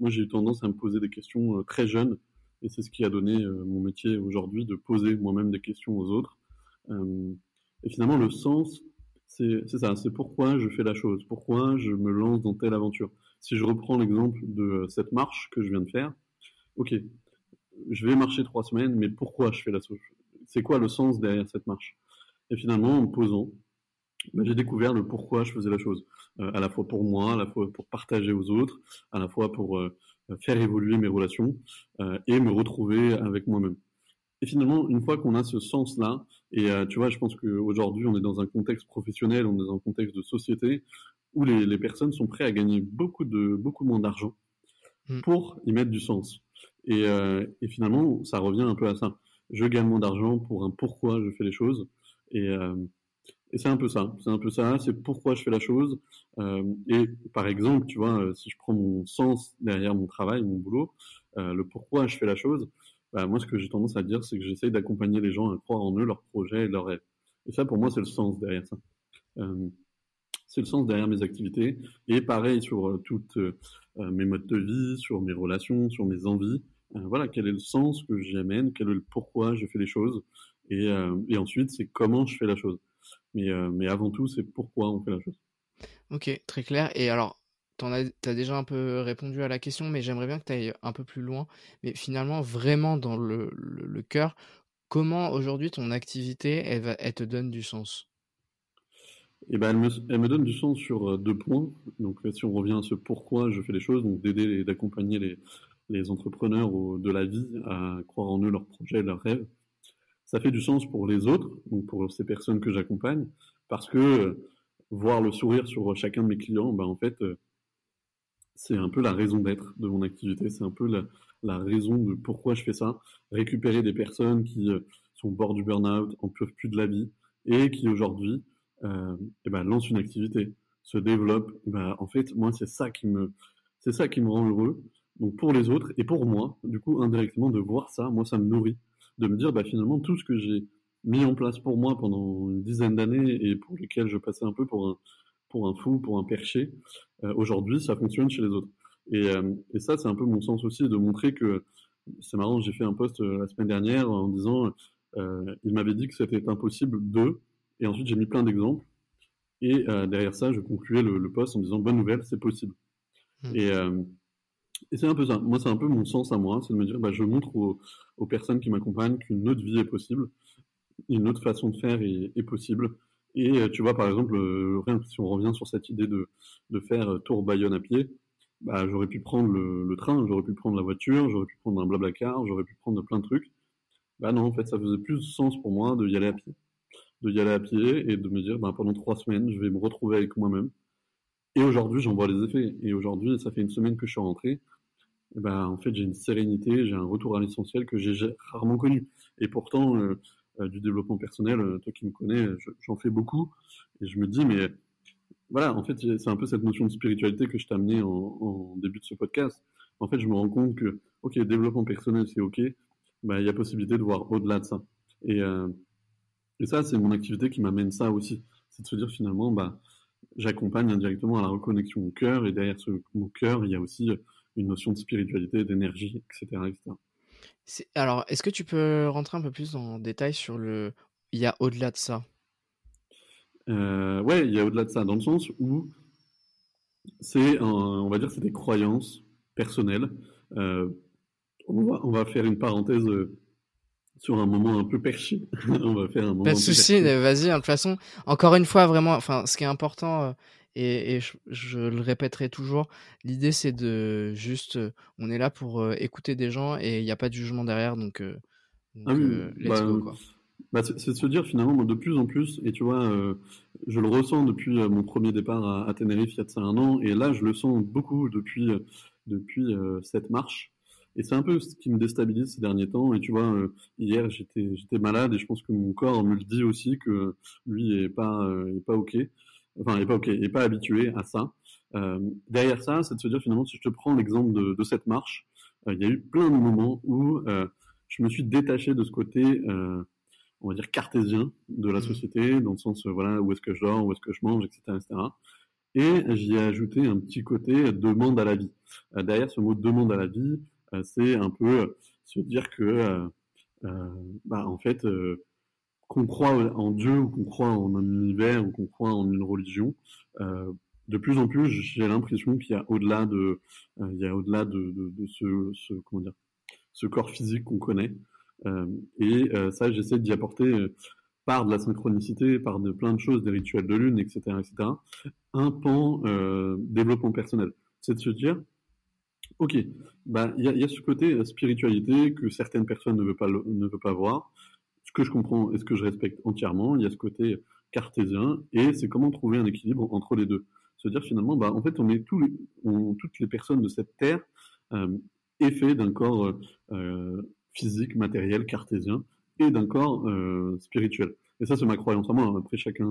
moi j'ai eu tendance à me poser des questions très jeunes et c'est ce qui a donné euh, mon métier aujourd'hui, de poser moi-même des questions aux autres. Euh, et finalement, le sens, c'est ça, c'est pourquoi je fais la chose, pourquoi je me lance dans telle aventure. Si je reprends l'exemple de cette marche que je viens de faire, ok, je vais marcher trois semaines, mais pourquoi je fais la chose C'est quoi le sens derrière cette marche? Et finalement, en me posant, ben, j'ai découvert le pourquoi je faisais la chose, euh, à la fois pour moi, à la fois pour partager aux autres, à la fois pour euh, faire évoluer mes relations euh, et me retrouver avec moi-même. Et finalement, une fois qu'on a ce sens-là, et euh, tu vois, je pense qu'aujourd'hui, on est dans un contexte professionnel, on est dans un contexte de société où les, les personnes sont prêtes à gagner beaucoup, de, beaucoup moins d'argent mm. pour y mettre du sens. Et, euh, et, finalement, ça revient un peu à ça. Je gagne moins d'argent pour un pourquoi je fais les choses. Et, euh, et c'est un peu ça, c'est un peu ça, c'est pourquoi je fais la chose. Euh, et par exemple, tu vois, euh, si je prends mon sens derrière mon travail, mon boulot, euh, le pourquoi je fais la chose, bah, moi ce que j'ai tendance à dire, c'est que j'essaye d'accompagner les gens à croire en eux, leurs projets et leurs rêves. Et ça, pour moi, c'est le sens derrière ça. Euh, c'est le sens derrière mes activités. Et pareil sur euh, toutes euh, mes modes de vie, sur mes relations, sur mes envies. voilà, quel est le sens que j'y amène, quel est le pourquoi je fais les choses. Et, et ensuite, c'est comment je fais la chose. Mais, euh, mais avant tout, c'est pourquoi on fait la chose. Ok, très clair. Et alors, tu as, déjà un peu répondu à la question, mais j'aimerais bien que tu ailles un peu plus loin. Mais finalement, vraiment dans le, le, cœur, comment aujourd'hui ton activité, elle, va, elle te donne du sens? Eh ben, elle, me, elle, me, donne du sens sur euh, deux points. Donc, si on revient à ce pourquoi je fais les choses, donc d'aider et d'accompagner les, les entrepreneurs de la vie à croire en eux, leurs projets, leurs rêves, ça fait du sens pour les autres, donc pour ces personnes que j'accompagne, parce que euh, voir le sourire sur chacun de mes clients, ben en fait, euh, c'est un peu la raison d'être de mon activité, c'est un peu la, raison de pourquoi je fais ça. Récupérer des personnes qui euh, sont au bord du burn-out, en peuvent plus de la vie, et qui aujourd'hui eh ben, lancent une activité, se développent. Ben, en fait, moi, c'est ça qui me, c'est ça qui me rend heureux. Donc pour les autres et pour moi, du coup, indirectement, de voir ça, moi, ça me nourrit. De me dire, bah, finalement, tout ce que j'ai mis en place pour moi pendant une dizaine d'années et pour lesquels je passais un peu pour un, pour un fou, pour un perché, euh, aujourd'hui, ça fonctionne chez les autres. Et, euh, et ça, c'est un peu mon sens aussi de montrer que c'est marrant. J'ai fait un post euh, la semaine dernière en disant, il m'avait dit que c'était impossible de, et ensuite j'ai mis plein d'exemples. Et derrière ça, je concluais le, le, post en disant bonne nouvelle, c'est possible. Mmh. Et, et c'est un peu ça. Moi, c'est un peu mon sens à moi, c'est de me dire, bah, je montre aux, personnes qui m'accompagnent qu'une autre vie est possible, une autre façon de faire est, possible, et euh, tu vois, par exemple, euh, si on revient sur cette idée de, de faire euh, Tour Bayonne à pied, bah, j'aurais pu prendre le, train, j'aurais pu prendre la voiture, j'aurais pu prendre un blabla car, j'aurais pu prendre plein de trucs. Bah non, en fait, ça faisait plus sens pour moi de y aller à pied. De y aller à pied et de me dire, bah, pendant trois semaines, je vais me retrouver avec moi-même. Et aujourd'hui, j'en vois les effets. Et aujourd'hui, ça fait une semaine que je suis rentré. Et bah, en fait, j'ai une sérénité, j'ai un retour à l'essentiel que j'ai rarement connu. Et pourtant, euh, du développement personnel, euh, toi qui me connais, j'en fais beaucoup. Et je me dis, mais voilà, en fait, c'est un peu cette notion de spiritualité que je t'ai amené en, début de ce podcast. En fait, je me rends compte que, ok, développement personnel, c'est ok, bah, il y a possibilité de voir au-delà de ça. Et, euh, et ça, c'est mon activité qui m'amène ça aussi. C'est de se dire finalement, bah, j'accompagne indirectement à la reconnexion au cœur, et derrière ce mon cœur, il y a aussi une notion de spiritualité, d'énergie, etc., etc. Alors, est-ce que tu peux rentrer un peu plus en détail sur le. Il y a au-delà de ça? Euh, Ouais, il y a au-delà de ça, dans le sens où c'est, on va dire, c'est des croyances personnelles. Euh, on, va, on va faire une parenthèse euh, sur un moment un peu perché. on va faire un moment. Pas de souci, vas-y. Hein, de toute façon, encore une fois, vraiment, enfin, ce qui est important, et, je, le répéterai toujours, l'idée c'est de juste, on est là pour écouter des gens et il n'y a pas de jugement derrière, donc, ah let's bah, go, quoi. Bah, c'est de se dire finalement, de plus en plus, et tu vois, je le ressens depuis mon premier départ à, Tenerife il y a de ça un an, et là je le sens beaucoup depuis, depuis cette marche. Et c'est un peu ce qui me déstabilise ces derniers temps. Et tu vois, hier j'étais j'étais malade et je pense que mon corps me le dit aussi que lui est pas est pas ok enfin, il n'est pas ok, il n'est pas habitué à ça. Euh, derrière ça, c'est de se dire finalement, si je te prends l'exemple de, de, cette marche, euh, il y a eu plein de moments où euh, je me suis détaché de ce côté, euh, on va dire cartésien de la mmh. société, dans le sens voilà où est-ce que je dors, où est-ce que je mange, etc., etc. Et j'y ai ajouté un petit côté demande à la vie. derrière ce mot demande à la vie, c'est un peu se dire que, bah, en fait, qu'on croit en Dieu ou qu'on croit en un univers ou qu'on croit en une religion, euh, de plus en plus, j'ai l'impression qu'il y a au-delà de, euh, il y a au-delà de, de, de, ce, ce, comment dire, ce corps physique qu'on connaît. Euh, et euh, ça, j'essaie d'y apporter euh, par de la synchronicité, par de plein de choses, des rituels de lune, etc., etc. Un pan développement personnel, c'est de se dire, ok, bah il y a, y a, ce côté spiritualité que certaines personnes ne veulent pas ne veulent pas voir ce que je comprends et ce que je respecte entièrement. Il y a ce côté cartésien et c'est comment trouver un équilibre entre les deux. Se dire finalement, bah, en fait, on est tous toutes les personnes de cette terre euh, d'un corps euh, physique, matériel, cartésien et d'un corps euh, spirituel. Et ça, c'est ma croyance à moi. Après, chacun,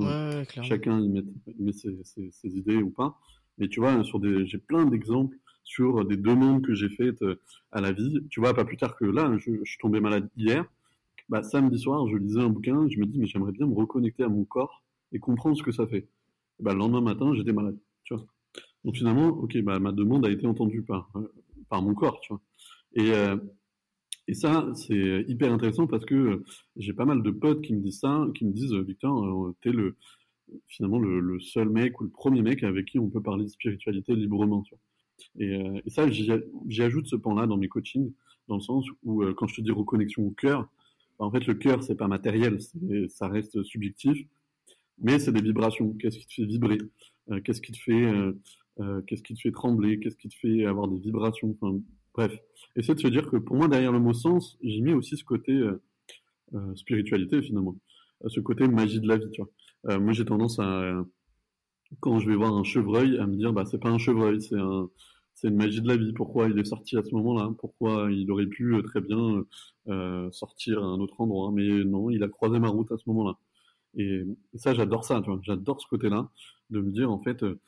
chacun y met, met ses, ses, ses, idées ou pas. Mais tu vois, sur des, j'ai plein d'exemples sur des demandes que j'ai faites euh, à la vie. Tu vois, pas plus tard que là, je, je suis tombé malade hier bah, samedi soir, je lisais un bouquin, je me dis, mais j'aimerais bien me reconnecter à mon corps et comprendre ce que ça fait. bah, le lendemain matin, j'étais malade, tu vois. Donc finalement, ok, bah, ma demande a été entendue par, euh, par mon corps, tu vois. Et, euh, et ça, c'est hyper intéressant parce que euh, j'ai pas mal de potes qui me disent ça, qui me disent, Victor, t'es le, finalement le, le, seul mec ou le premier mec avec qui on peut parler de spiritualité librement, tu vois. Et, et ça, j'y ajoute ce pan-là dans mes coachings, dans le sens où, quand je te dis reconnexion au cœur, en fait, le cœur, c'est pas matériel, ça reste subjectif, mais c'est des vibrations. Qu'est-ce qui te fait vibrer? Euh, Qu'est-ce qui te fait, euh, euh, qu'est-ce qui te fait trembler? Qu'est-ce qui te fait avoir des vibrations? Enfin, Bref, essaie de se dire que pour moi, derrière le mot sens, j'ai mis aussi ce côté spiritualité finalement, ce côté magie de la vie. Tu vois. moi, j'ai tendance à, quand je vais voir un chevreuil, à me dire, bah, c'est pas un chevreuil, c'est un, c'est une magie de la vie. Pourquoi il est sorti à ce moment-là? Pourquoi il aurait pu euh, très bien euh, sortir à un autre endroit? Mais non, il a croisé ma route à ce moment-là. Et, ça, j'adore ça. J'adore ce côté-là de me dire en fait, euh,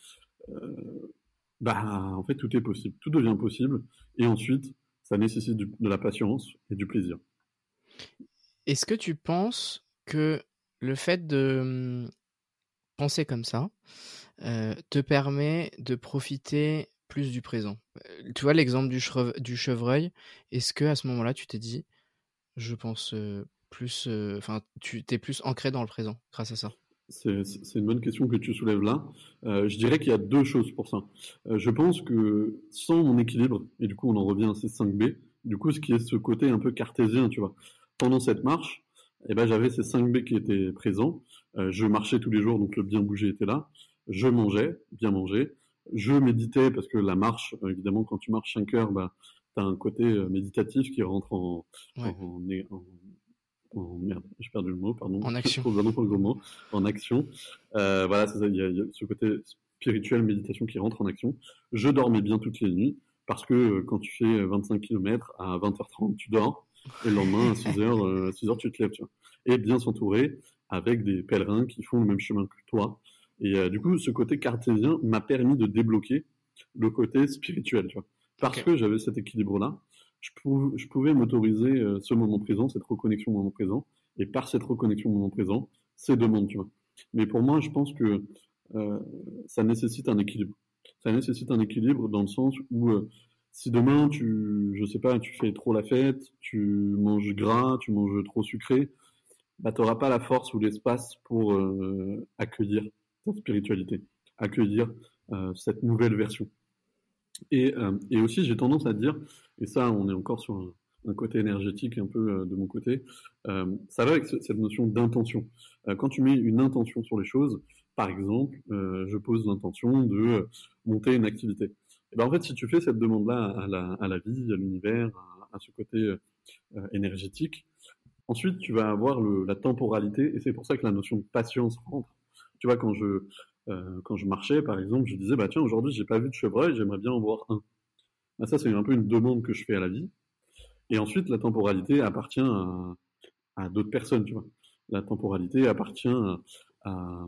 bah en fait tout est possible, tout devient possible. Et ensuite, ça nécessite de la patience et du plaisir. Est-ce que tu penses que le fait de hum, penser comme ça te permet de profiter plus du présent. tu vois l'exemple du, chevreuil, est-ce que à ce moment-là tu t'es dit, je pense plus, enfin tu t'es plus ancré dans le présent grâce à ça? C'est, une bonne question que tu soulèves là. je dirais qu'il y a deux choses pour ça. je pense que sans mon équilibre, et du coup on en revient à ces 5B, du coup ce qui est ce côté un peu cartésien, tu vois, pendant cette marche, eh ben, j'avais ces 5B qui étaient présents. je marchais tous les jours, donc le bien bouger était là. Je mangeais, bien manger je méditais parce que la marche, évidemment, quand tu marches 5 heures, bah, tu as un côté euh, méditatif qui rentre en, en, merde, j'ai perdu le mot, pardon. En action. le mot, en action. Euh, voilà, il y, a ce côté spirituel, méditation qui rentre en action. Je dormais bien toutes les nuits parce que euh, quand tu fais 25 km à 20h30, tu dors. Et le lendemain, à 6h, 6h tu te lèves. Tu vois. Et bien s'entourer avec des pèlerins qui font le même chemin que toi et euh, du coup, ce côté cartésien m'a permis de débloquer le côté spirituel, tu vois. Parce que j'avais cet équilibre-là, je, je, pouvais m'autoriser euh, ce moment présent, cette reconnexion au moment présent, et par cette reconnexion au moment présent, ces demandes, tu vois. Mais pour moi, je pense que euh, ça nécessite un équilibre. Ça nécessite un équilibre dans le sens où euh, si demain tu, je sais pas, tu fais trop la fête, tu manges gras, tu manges trop sucré, bah t'auras pas la force ou l'espace pour euh, accueillir spiritualité, accueillir euh, cette nouvelle version. Et, euh, et aussi, j'ai tendance à dire, et ça, on est encore sur un, côté énergétique un peu euh, de mon côté, ça va avec cette notion d'intention. quand tu mets une intention sur les choses, par exemple, je pose l'intention de monter une activité. Et ben en fait, si tu fais cette demande-là à la, à la vie, à l'univers, à, ce côté énergétique, ensuite tu vas avoir le, la temporalité, et c'est pour ça que la notion de patience rentre tu vois, quand je, euh, quand je marchais, par exemple, je disais, bah tiens, aujourd'hui, j'ai pas vu de chevreuil, j'aimerais bien en voir un. Bah, ça, c'est un peu une demande que je fais à la vie. Et ensuite, la temporalité appartient à, à d'autres personnes, tu vois. La temporalité appartient à,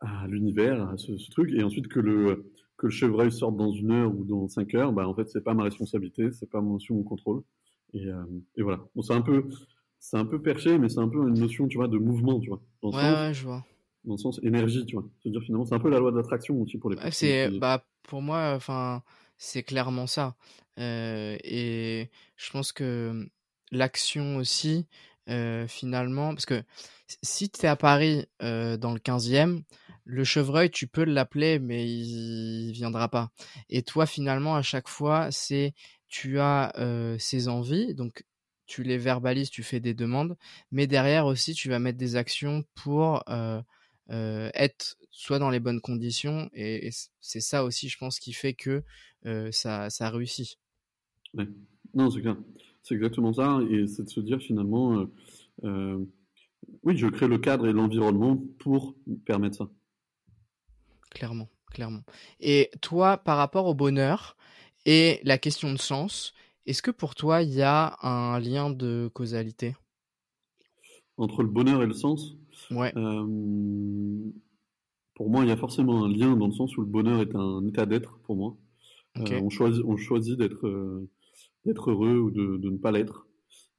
à, l'univers, à ce, truc. Et ensuite, que le, que le chevreuil sorte dans une heure ou dans cinq heures, bah, en fait, c'est pas ma responsabilité, c'est pas mon, sur mon contrôle. Et, euh, et voilà. Bon, c'est un peu, c'est un peu perché, mais c'est un peu une notion, tu vois, de mouvement, tu vois. ouais, ouais, je vois dans le sens énergie, tu vois. C'est-à-dire finalement, c'est un peu la loi de l'attraction aussi pour les personnes. C'est, bah, pour moi, enfin, c'est clairement ça. Euh, et je pense que l'action aussi, euh, finalement, parce que si tu es à Paris euh, dans le 15e, le chevreuil, tu peux l'appeler, mais il, viendra pas. Et toi, finalement, à chaque fois, c'est tu as ses envies, donc tu les verbalises, tu fais des demandes, mais derrière aussi, tu vas mettre des actions pour être soit dans les bonnes conditions et, c'est ça aussi je pense qui fait que euh, ça, ça réussit. Ouais. Non c'est clair, c'est exactement ça et c'est de se dire finalement euh, oui je crée le cadre et l'environnement pour permettre ça. Clairement, clairement. Et toi par rapport au bonheur et la question de sens, est-ce que pour toi il y a un lien de causalité? Entre le bonheur et le sens? Ouais. Euh, pour moi, il y a forcément un lien dans le sens où le bonheur est un état d'être pour moi. Euh, on choisit, on choisit d'être euh, d'être heureux ou de, de ne pas l'être,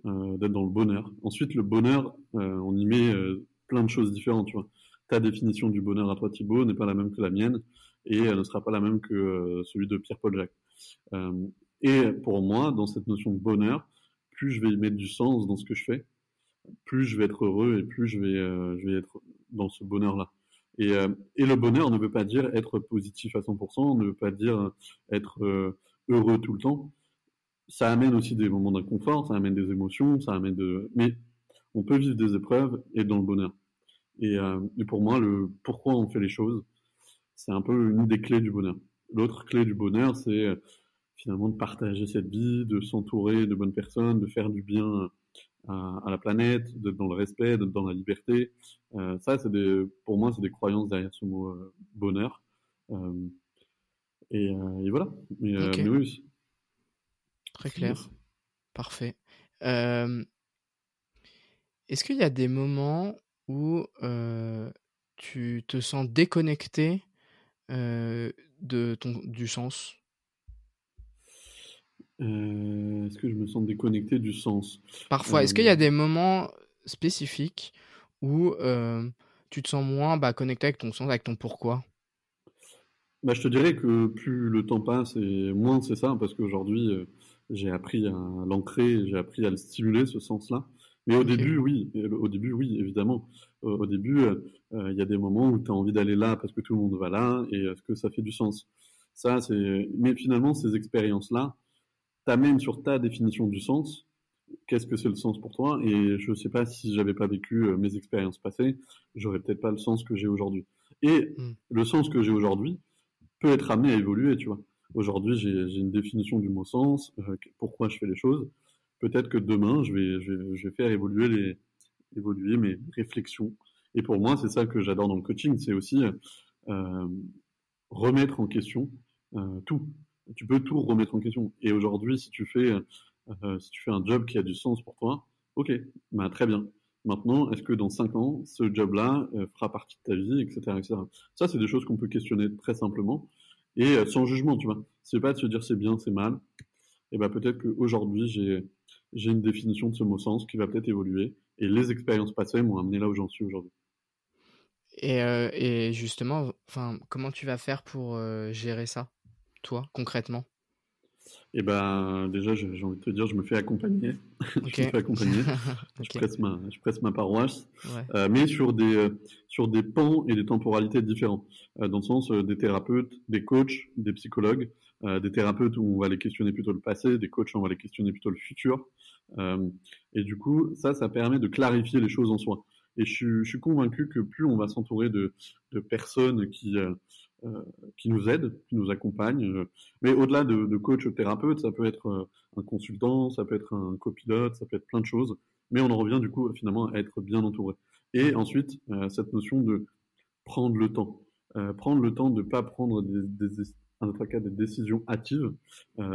d'être dans le bonheur. Ensuite, le bonheur, on y met plein de choses différentes. Tu vois. Ta définition du bonheur à toi, Thibaut, n'est pas la même que la mienne et elle ne sera pas la même que celui de Pierre-Paul Jacques. et pour moi, dans cette notion de bonheur, plus je vais y mettre du sens dans ce que je fais, plus je vais être heureux et plus je vais, euh, être dans ce bonheur-là. Et, euh, et, le bonheur ne veut pas dire être positif à 100%, ne veut pas dire être euh, heureux tout le temps. Ça amène aussi des moments d'inconfort, ça amène des émotions, ça amène de... Mais on peut vivre des épreuves et dans le bonheur. Et, et pour moi, le pourquoi on fait les choses, c'est un peu une des clés du bonheur. L'autre clé du bonheur, c'est finalement de partager cette vie, de s'entourer de bonnes personnes, de faire du bien à, la planète, d'être dans le respect, d'être dans la liberté. Euh, ça, c'est des, pour moi, c'est des croyances derrière ce mot euh, bonheur. Euh, Et, voilà. Mais, oui. Très clair. Parfait. Est-ce qu'il y a des moments où tu te sens déconnecté de ton, du sens? Est-ce que je me sens déconnecté du sens? Parfois. Est-ce qu'il y a des moments spécifiques où tu te sens moins bah, connecté avec ton sens, avec ton pourquoi? Bah, Je te dirais que plus le temps passe et moins c'est ça, parce qu'aujourd'hui, j'ai appris à l'ancrer, j'ai appris à le stimuler, ce sens-là. Mais au début, oui, au début, oui, évidemment. Au, début, il y a des moments où tu as envie d'aller là parce que tout le monde va là et est-ce que ça fait du sens? Ça, c'est. Mais finalement, ces expériences-là t'amènent sur ta définition du sens. Qu'est-ce que c'est le sens pour toi? Et je ne sais pas si j'avais pas vécu mes expériences passées, j'aurais peut-être pas le sens que j'ai aujourd'hui. Et mmh. le sens que j'ai aujourd'hui peut être amené à évoluer, tu vois. Aujourd'hui, j'ai une définition du mot sens, euh, pourquoi je fais les choses. Peut-être que demain, je vais, je vais, je vais faire évoluer, les, évoluer mes réflexions. Et pour moi, c'est ça que j'adore dans le coaching, c'est aussi euh, remettre en question euh, tout. Tu peux tout remettre en question. Et aujourd'hui, si tu fais, euh, si tu fais un job qui a du sens pour toi, ok, bah, très bien. Maintenant, est-ce que dans 5 ans, ce job-là euh, fera partie de ta vie, etc., etc. Ça, c'est des choses qu'on peut questionner très simplement et euh, sans jugement, tu vois. C'est pas de se dire c'est bien, c'est mal. Et ben peut-être qu'aujourd'hui, j'ai, j'ai une définition de ce mot sens qui va peut-être évoluer. Et les expériences passées m'ont amené là où j'en suis aujourd'hui. Et, euh, justement, comment tu vas faire pour euh, gérer ça, toi, concrètement? Eh ben, déjà, j'ai envie de te dire, je me fais accompagner. je me fais accompagner. je, presse ma, je presse ma paroisse. Euh, mais sur des, euh, sur des pans et des temporalités différents. Euh, dans le sens des thérapeutes, des coachs, des psychologues. des thérapeutes où on va les questionner plutôt le passé, des coachs où on va les questionner plutôt le futur. et du coup, ça, ça permet de clarifier les choses en soi. Et je, je suis convaincu que plus on va s'entourer de, de personnes qui qui nous aident, qui nous accompagnent. Euh, mais au-delà de, de coach thérapeute, ça peut être euh, un consultant, ça peut être un copilote, ça peut être plein de choses. Mais on en revient du coup finalement à être bien entouré. Et ensuite, cette notion de prendre le temps. prendre le temps de ne pas prendre des, notre cas des décisions hâtives,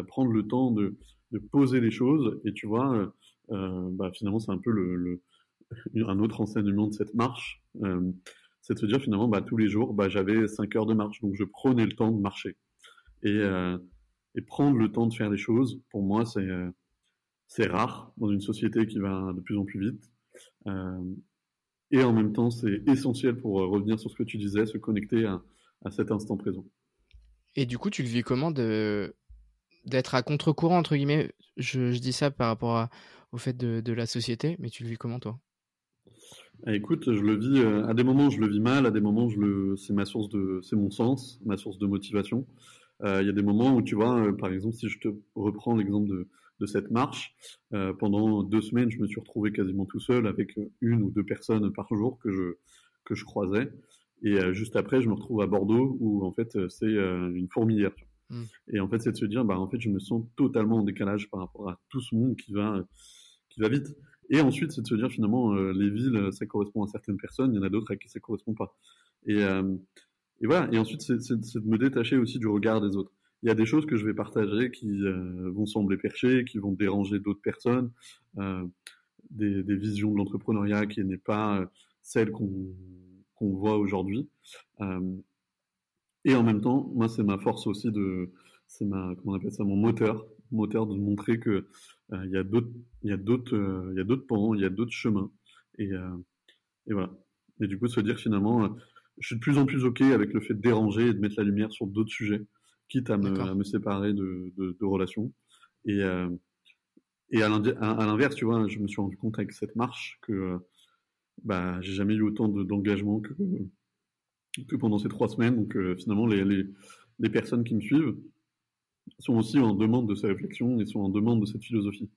prendre le temps de, poser les choses. Et tu vois, bah, finalement, c'est un peu le, un autre enseignement de cette marche c'est de se dire finalement, bah, tous les jours, bah, j'avais 5 heures de marche, donc je prenais le temps de marcher. Et, euh, prendre le temps de faire les choses, pour moi, c'est euh, c'est rare dans une société qui va de plus en plus vite. Euh, et en même temps, c'est essentiel pour revenir sur ce que tu disais, se connecter à, cet instant présent. Et du coup, tu le vis comment de d'être à contre-courant, entre guillemets? Je, dis ça par rapport au fait de, la société, mais tu le vis comment toi? Écoute, je le vis euh, à des moments je le vis mal, à des moments je le c'est ma source de c'est mon sens, ma source de motivation. Euh, il y a des moments où tu vois, euh, par exemple, si je te reprends l'exemple de, de cette marche, pendant deux semaines, je me suis retrouvé quasiment tout seul avec une ou deux personnes par jour que je que je croisais. Et juste après, je me retrouve à Bordeaux où en fait c'est une fourmilière. Mmh. Et en fait, c'est de se dire, bah en fait, je me sens totalement en décalage par rapport à tout ce monde qui va qui va vite. Et ensuite, c'est de se dire finalement, euh, les villes, ça correspond à certaines personnes, il y en a d'autres à qui ça correspond pas. Et, euh, voilà. Et ensuite, c'est de me détacher aussi du regard des autres. Il y a des choses que je vais partager qui euh, vont sembler perchées, qui vont déranger d'autres personnes, des, visions de l'entrepreneuriat qui n'est pas celle qu'on voit aujourd'hui. et en même temps, moi, c'est ma force aussi de, c'est ma, comment on appelle ça, mon moteur, moteur de montrer que il y a d'autres, il y a d'autres, euh, il y a d'autres pans, il y a d'autres chemins. Et, euh, et voilà. Et du coup, se dire finalement, je suis de plus en plus ok avec le fait de déranger et de mettre la lumière sur d'autres sujets, quitte à me, à me séparer de, de, de relations. Et, euh, et à l'inverse, tu vois, je me suis rendu compte avec cette marche que bah, j'ai jamais eu autant d'engagement que, que pendant ces trois semaines. Donc finalement, les, les, les personnes qui me suivent, sont aussi en demande de ces réflexions et sont en demande de cette philosophie.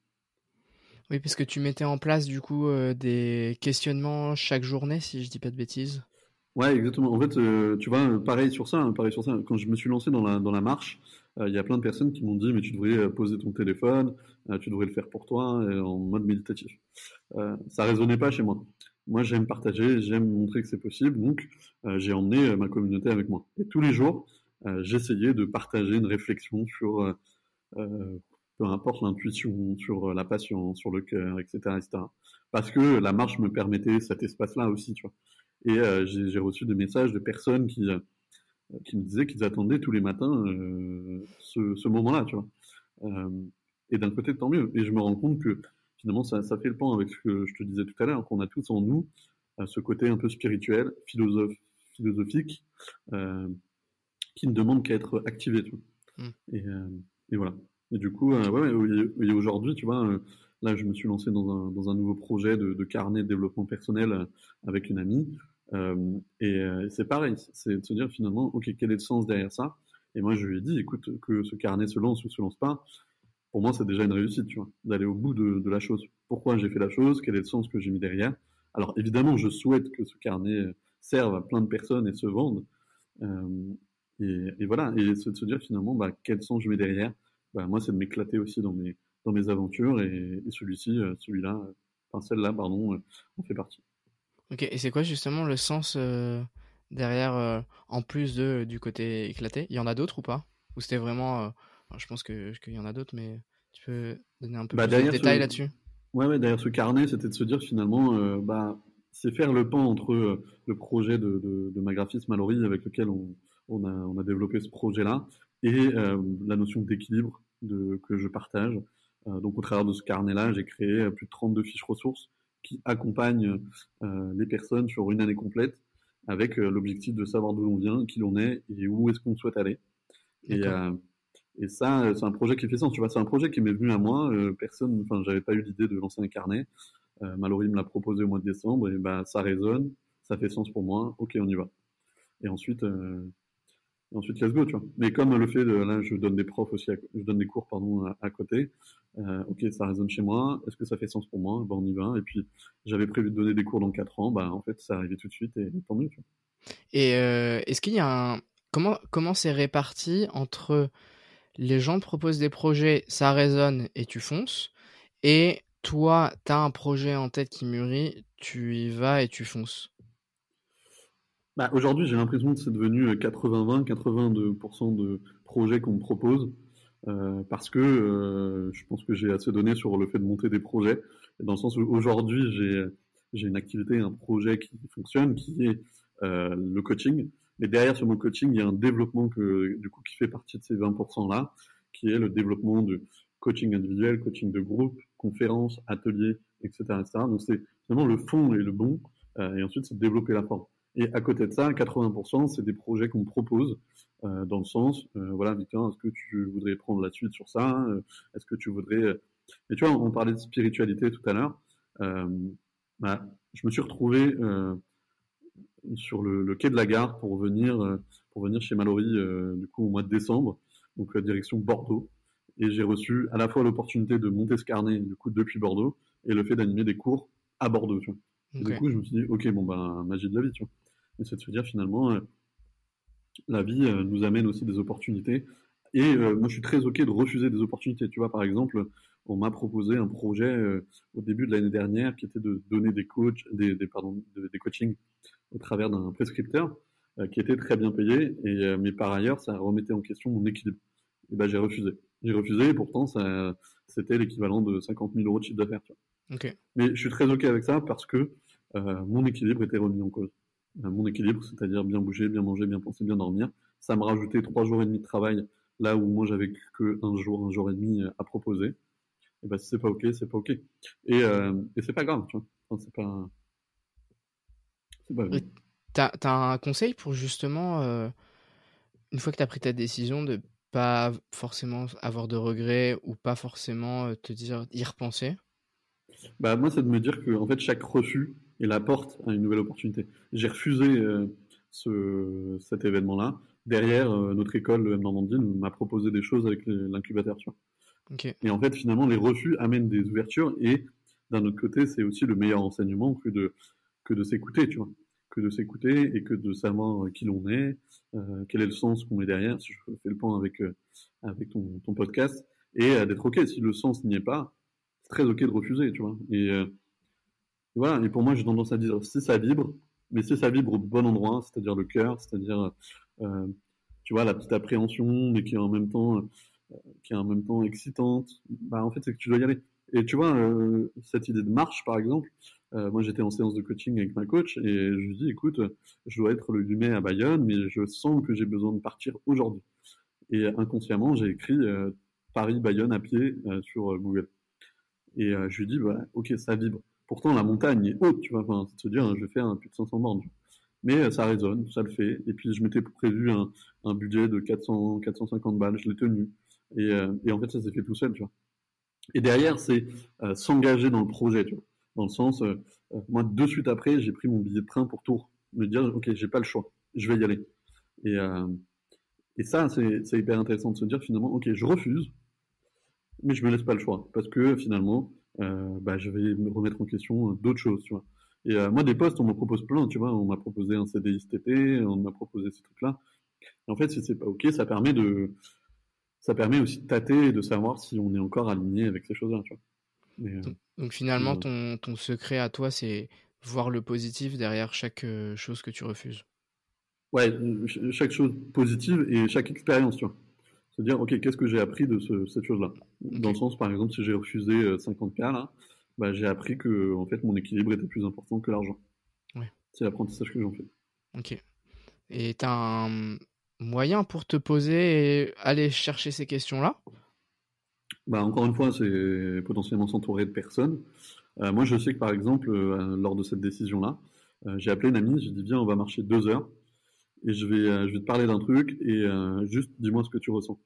Oui, parce que tu mettais en place du coup euh, des questionnements chaque journée, si je dis pas de bêtises. Ouais, exactement. En fait, euh, tu vois, pareil sur ça, hein, pareil sur ça. Quand je me suis lancé dans la, dans la marche, euh, il y a plein de personnes qui m'ont dit, mais tu devrais poser ton téléphone, tu devrais le faire pour toi, en mode méditatif. ça résonnait pas chez moi. Moi, j'aime partager, j'aime montrer que c'est possible, donc j'ai emmené ma communauté avec moi. Et tous les jours, j'essayais de partager une réflexion sur peu importe l'intuition, sur la patience, sur le cœur, etc., etc. Parce que la marche me permettait cet espace-là aussi, tu vois. Et j'ai reçu des messages de personnes qui qui me disaient qu'ils attendaient tous les matins ce, ce moment-là, tu vois. et d'un côté, tant mieux. Et je me rends compte que finalement, ça, ça, fait le point avec ce que je te disais tout à l'heure, qu'on a tous en nous ce côté un peu spirituel, philosophe, philosophique, euh, qui ne demande qu'à être activé. Tu vois. Mm. Et, euh, et, voilà. Et du coup, euh, ouais, aujourd'hui, tu vois, euh, là, je me suis lancé dans un, dans un nouveau projet de, de, carnet de développement personnel avec une amie. et c'est pareil, c'est de se dire finalement, ok, quel est le sens derrière ça? Et moi, je lui ai dit, écoute, que ce carnet se lance ou se lance pas, pour moi, c'est déjà une réussite, tu vois, d'aller au bout de, de, la chose. Pourquoi j'ai fait la chose? Quel est le sens que j'ai mis derrière? Alors, évidemment, je souhaite que ce carnet servent à plein de personnes et se vendent. Euh, et, voilà, et de se dire finalement, bah, quel sens je mets derrière? Bah, moi, c'est de m'éclater aussi dans mes, dans mes aventures et, celui-ci, euh, celui-là, enfin celle-là, pardon, euh, en fait partie. Ok, et c'est quoi justement le sens derrière, en plus de, du côté éclaté? Il y en a d'autres ou pas? Ou c'était vraiment. je pense qu'il y en a d'autres, mais tu peux donner un peu bah, plus de détails là-dessus? Ouais, ouais, derrière ce carnet, c'était de se dire finalement, bah, c'est faire le pont entre euh, le projet de, de, de ma graphiste Mallory avec lequel on, on, a, on a développé ce projet-là et euh, la notion d'équilibre que je partage. Euh, donc au travers de ce carnet-là, j'ai créé plus de 32 fiches ressources qui accompagnent les personnes sur une année complète avec l'objectif de savoir d'où l'on vient, qui l'on est et où est-ce qu'on souhaite aller. Et, et ça, c'est un projet qui fait sens. Tu vois, c'est un projet qui m'est venu à moi. personne, enfin, j'avais pas eu l'idée de lancer un carnet. Euh, Mallory me l'a proposé au mois de décembre et bah, ça résonne, ça fait sens pour moi, ok, on y va. Et ensuite, euh, ensuite let's go, tu vois. Mais comme le fait de, là, je donne des profs aussi, je donne des cours, pardon, à, côté, euh, ok, ça résonne chez moi, est-ce que ça fait sens pour moi? Bah, on y va. Et puis, j'avais prévu de donner des cours dans 4 ans, bah, en fait, ça arrivait tout de suite et tant mieux, tu vois. Et est-ce qu'il y a un. Comment, comment c'est réparti entre les gens te proposent des projets, ça résonne et tu fonces, et toi, tu as un projet en tête qui mûrit, tu y vas et tu fonces? Bah, aujourd'hui, j'ai l'impression que c'est devenu 80-20, 82% de projets qu'on me propose. Euh, parce que euh, je pense que j'ai assez donné sur le fait de monter des projets, dans le sens où aujourd'hui j'ai une activité, un projet qui fonctionne, qui est euh, le coaching. Mais derrière ce mot coaching, il y a un développement que du coup qui fait partie de ces 20% là, qui est le développement de coaching individuel, coaching de groupe, conférences, ateliers, etc. etc. Donc c'est vraiment le fond et le bon, euh, et ensuite c'est développer la forme. Et à côté de ça, 80%, c'est des projets qu'on me propose euh, dans le sens, euh, voilà, Victor, est-ce que tu voudrais prendre la suite sur ça Est-ce que tu voudrais... Et tu vois, on parlait de spiritualité tout à l'heure. Bah, je me suis retrouvé sur le, le, quai de la gare pour venir, pour venir chez Mallory, du coup, au mois de décembre, donc direction Bordeaux. Et j'ai reçu à la fois l'opportunité de monter ce carnet du coup depuis Bordeaux et le fait d'animer des cours à Bordeaux. Tu vois. Du coup, je me suis dit, ok, bon ben magie de la vie, tu vois. Et c'est de se dire finalement, euh, la vie euh, nous amène aussi des opportunités. Et euh, moi, je suis très ok de refuser des opportunités. Tu vois, par exemple, on m'a proposé un projet au début de l'année dernière qui était de donner des coachs, des, des pardon, des, coachings au travers d'un prescripteur qui était très bien payé. Et mais par ailleurs, ça remettait en question mon équilibre. Et ben, j'ai refusé. J'ai refusé et pourtant, ça, c'était l'équivalent de 50 000 euros de chiffre d'affaires. Mais je suis très OK avec ça parce que euh, mon équilibre était remis en cause. Euh, mon équilibre, c'est-à-dire bien bouger, bien manger, bien penser, bien dormir, ça me rajoutait trois jours et demi de travail là où moi j'avais que un jour, un jour et demi euh, à proposer. Et ben si c'est pas ok, c'est pas ok. Et, euh, et c'est pas grave, tu vois. Enfin, c'est pas. C'est pas T'as as un conseil pour justement, euh, une fois que tu as pris ta décision de pas forcément avoir de regrets ou pas forcément te dire y repenser? Bah, Moi, c'est de me dire que en fait, chaque refus est la porte à une nouvelle opportunité. J'ai refusé ce, cet événement-là. Derrière, notre école, le M Normandie, m'a proposé des choses avec l'incubateur. Okay. Et en fait, finalement, les refus amènent des ouvertures et d'un autre côté, c'est aussi le meilleur enseignement que de, que de s'écouter, tu vois que de s'écouter et que de savoir qui l'on est, euh, quel est le sens qu'on met derrière, si je fais le point avec, euh, avec ton, ton, podcast, et euh, d'être OK. Si le sens n'y est pas, c'est très OK de refuser, tu vois. Et, et, pour moi, j'ai tendance à dire si ça vibre, mais si ça vibre au bon endroit, c'est-à-dire le cœur, c'est-à-dire, tu tu vois, la petite appréhension, mais qui est en même temps, qui est en même temps excitante, bah, en fait, c'est que tu dois y aller. Et tu vois, cette idée de marche, par exemple, moi j'étais en séance de coaching avec ma coach et je lui dis, écoute, je dois être le 8 mai à Bayonne, mais je sens que j'ai besoin de partir aujourd'hui. Et inconsciemment, j'ai écrit Paris-Bayonne à pied sur Google. Et je lui dis, bah, ok, ça vibre. Pourtant, la montagne est haute, tu vois, enfin, c'est se dire, je vais faire un plus de 500 bornes. Mais ça résonne, ça le fait. Et puis, je m'étais prévu un, un, budget de 400, 450 balles, je l'ai tenu. Et, et, en fait, ça s'est fait tout seul, tu vois. Et derrière, c'est s'engager dans le projet, tu vois. Dans le sens, moi, de suite après, j'ai pris mon billet de train pour Tours. Me dire, ok, j'ai pas le choix, je vais y aller. Et, et ça, c'est hyper intéressant de se dire finalement, ok, je refuse, mais je me laisse pas le choix parce que finalement, euh, bah, je vais me remettre en question d'autres choses, tu vois. Et euh, moi, des postes, on me propose plein, tu vois. On m'a proposé un CDI cet été, on m'a proposé ces trucs-là. En fait, si c'est pas ok, ça permet de, ça permet aussi de tâter et de savoir si on est encore aligné avec ces choses-là, tu vois. Euh, donc, finalement, ton, ton secret à toi, c'est voir le positif derrière chaque chose que tu refuses. Ouais, chaque chose positive et chaque expérience, tu vois se dire, OK, qu'est-ce que j'ai appris de cette chose-là? Dans le sens, par exemple, si j'ai refusé 50K, euh, là, bah, j'ai appris que en fait, mon équilibre était plus important que l'argent. C'est l'apprentissage que j'en fais. Ok. Et tu as un moyen pour te poser et aller chercher ces questions-là? Bah, Encore une fois, c'est potentiellement s'entourer de personnes. Euh, moi, je sais que par exemple, euh, lors de cette décision-là, j'ai appelé une amie, j'ai dit viens, on va marcher deux heures et je vais, je vais te parler d'un truc et juste dis-moi ce que tu ressens.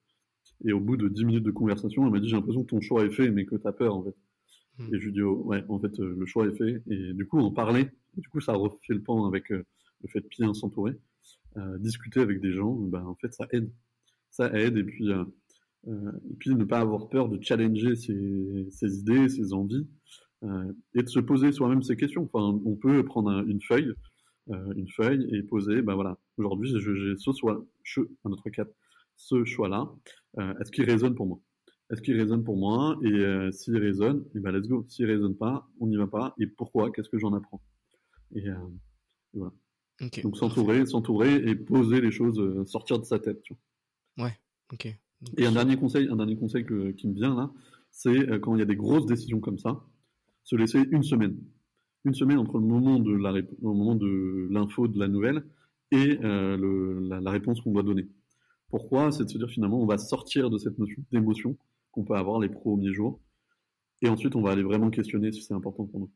Et au bout de 10 minutes de conversation, elle m'a dit J'ai l'impression que ton choix est fait, mais que tu as peur, en fait. Hmm. Et je lui dis oh, Ouais, en fait, euh, le choix est fait. Et du coup, on parlait. Et du coup, ça a refait le pan avec euh, le fait de bien s'entourer. Euh, discuter avec des gens, ben, en fait, ça aide. Ça aide. Et puis, et puis ne pas avoir peur de challenger ses, ses idées, ses envies. et de se poser soi-même ces questions. Enfin, on peut prendre une feuille. une feuille et poser, ben voilà, aujourd'hui j'ai ce soit, un autre cas, ce choix-là. Euh, est-ce qu'il résonne pour moi? Est-ce qu'il résonne pour moi? Et euh, s'il résonne, eh ben let's go. S'il résonne pas, on n'y va pas. Et pourquoi? Qu'est-ce que j'en apprends? Et, euh, voilà. Donc s'entourer, s'entourer et poser les choses, sortir de sa tête. Tu vois. Ouais. Ok. et un dernier conseil, un dernier conseil qui me vient là, c'est quand il y a des grosses décisions comme ça, se laisser une semaine, une semaine entre le moment de la au moment de l'info de la nouvelle et la, la, réponse qu'on doit donner. Pourquoi C'est de se dire finalement, on va sortir de cette notion d'émotion qu'on peut avoir les premiers jours. Et ensuite, on va aller vraiment questionner si c'est important pour nous.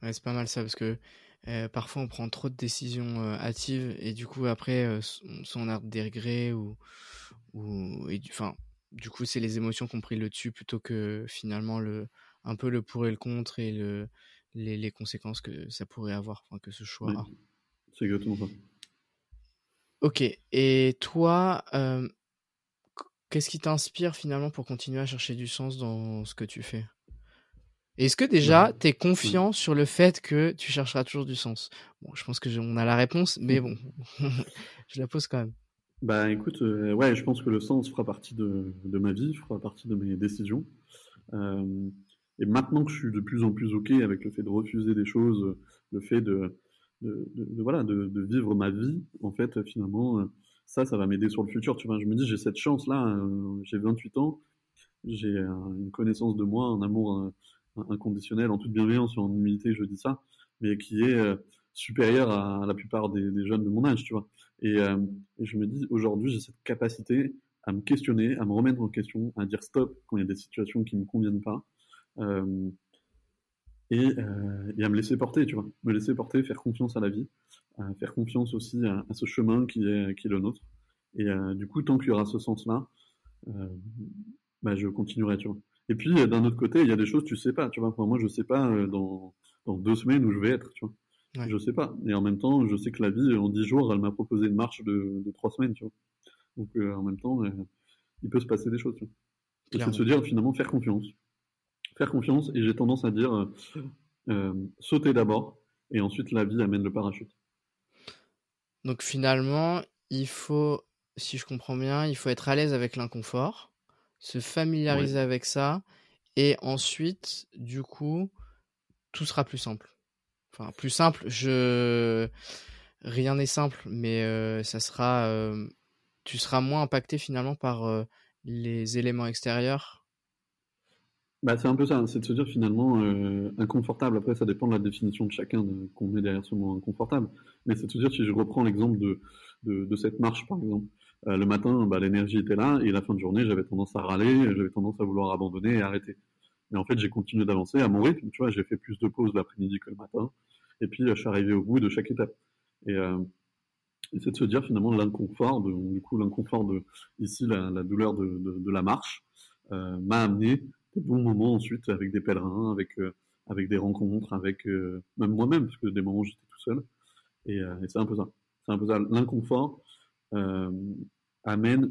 Ouais, c'est pas mal ça, parce que euh, parfois on prend trop de décisions euh, hâtives et du coup, après, euh, on a des regrets ou. ou et, enfin, du coup, c'est les émotions qui ont pris le dessus plutôt que finalement le, un peu le pour et le contre et le, les, les conséquences que ça pourrait avoir, enfin, que ce choix a. C'est exactement ça. Ok. Et toi, qu'est-ce qui t'inspire finalement pour continuer à chercher du sens dans ce que tu fais? Est-ce que déjà, bah, tu es confiant sur le fait que tu chercheras toujours du sens? Bon, je pense que on a la réponse, mais bon, je la pose quand même. Bah écoute, ouais, je pense que le sens fera partie de, ma vie, fera partie de mes décisions. et maintenant que je suis de plus en plus OK avec le fait de refuser des choses, le fait de, de, voilà, de, vivre ma vie, en fait, finalement, euh, ça, ça va m'aider sur le futur. Tu vois, je me dis, j'ai cette chance-là, euh, j'ai 28 ans, j'ai une connaissance de moi, un amour euh, inconditionnel, en toute bienveillance, en humilité, je dis ça, mais qui est supérieur à, la plupart des, jeunes de mon âge, tu vois. Et, je me dis, aujourd'hui, j'ai cette capacité à me questionner, à me remettre en question, à dire stop quand il y a des situations qui ne me conviennent pas. Euh, et, à me laisser porter, tu vois, me laisser porter, faire confiance à la vie, faire confiance aussi à, ce chemin qui est, qui est le nôtre. Et euh, du coup, tant qu'il y aura ce sens-là, euh, bah, je continuerai, tu vois. Et puis, d'un autre côté, il y a des choses tu sais pas, tu vois. moi, je sais pas dans, dans, deux semaines où je vais être, tu vois. Ouais. Je sais pas. Et en même temps, je sais que la vie, en dix jours, elle m'a proposé une marche de, de trois semaines, tu vois. Donc, en même temps, il peut se passer des choses, tu vois. c'est de se dire, finalement, faire confiance faire confiance et j'ai tendance à dire euh, euh, sauter d'abord et ensuite la vie amène le parachute. Donc finalement, il faut, si je comprends bien, il faut être à l'aise avec l'inconfort, se familiariser avec ça et ensuite, du coup, tout sera plus simple. Enfin, plus simple, je rien n'est simple, mais euh, ça sera tu seras moins impacté finalement par les éléments extérieurs bah, c'est un peu ça, c'est de se dire finalement inconfortable. Après, ça dépend de la définition de chacun qu'on met derrière ce mot inconfortable. Mais c'est de se dire, si je reprends l'exemple de, de, cette marche, par exemple, le matin, bah, l'énergie était là, et la fin de journée, j'avais tendance à râler, j'avais tendance à vouloir abandonner et arrêter. Mais en fait, j'ai continué d'avancer à mon rythme. Tu vois, j'ai fait plus de pauses l'après-midi que le matin. Et puis, je suis arrivé au bout de chaque étape. Et, euh, c'est de se dire finalement l'inconfort, du coup, l'inconfort de ici, la, la douleur de, de, de, la marche, euh, m'a amené des bons moments ensuite avec des pèlerins, avec, euh, avec des rencontres, avec euh, même moi-même, parce que des moments où j'étais tout seul. Et, euh, et c'est un peu ça. C'est un peu ça. L'inconfort amène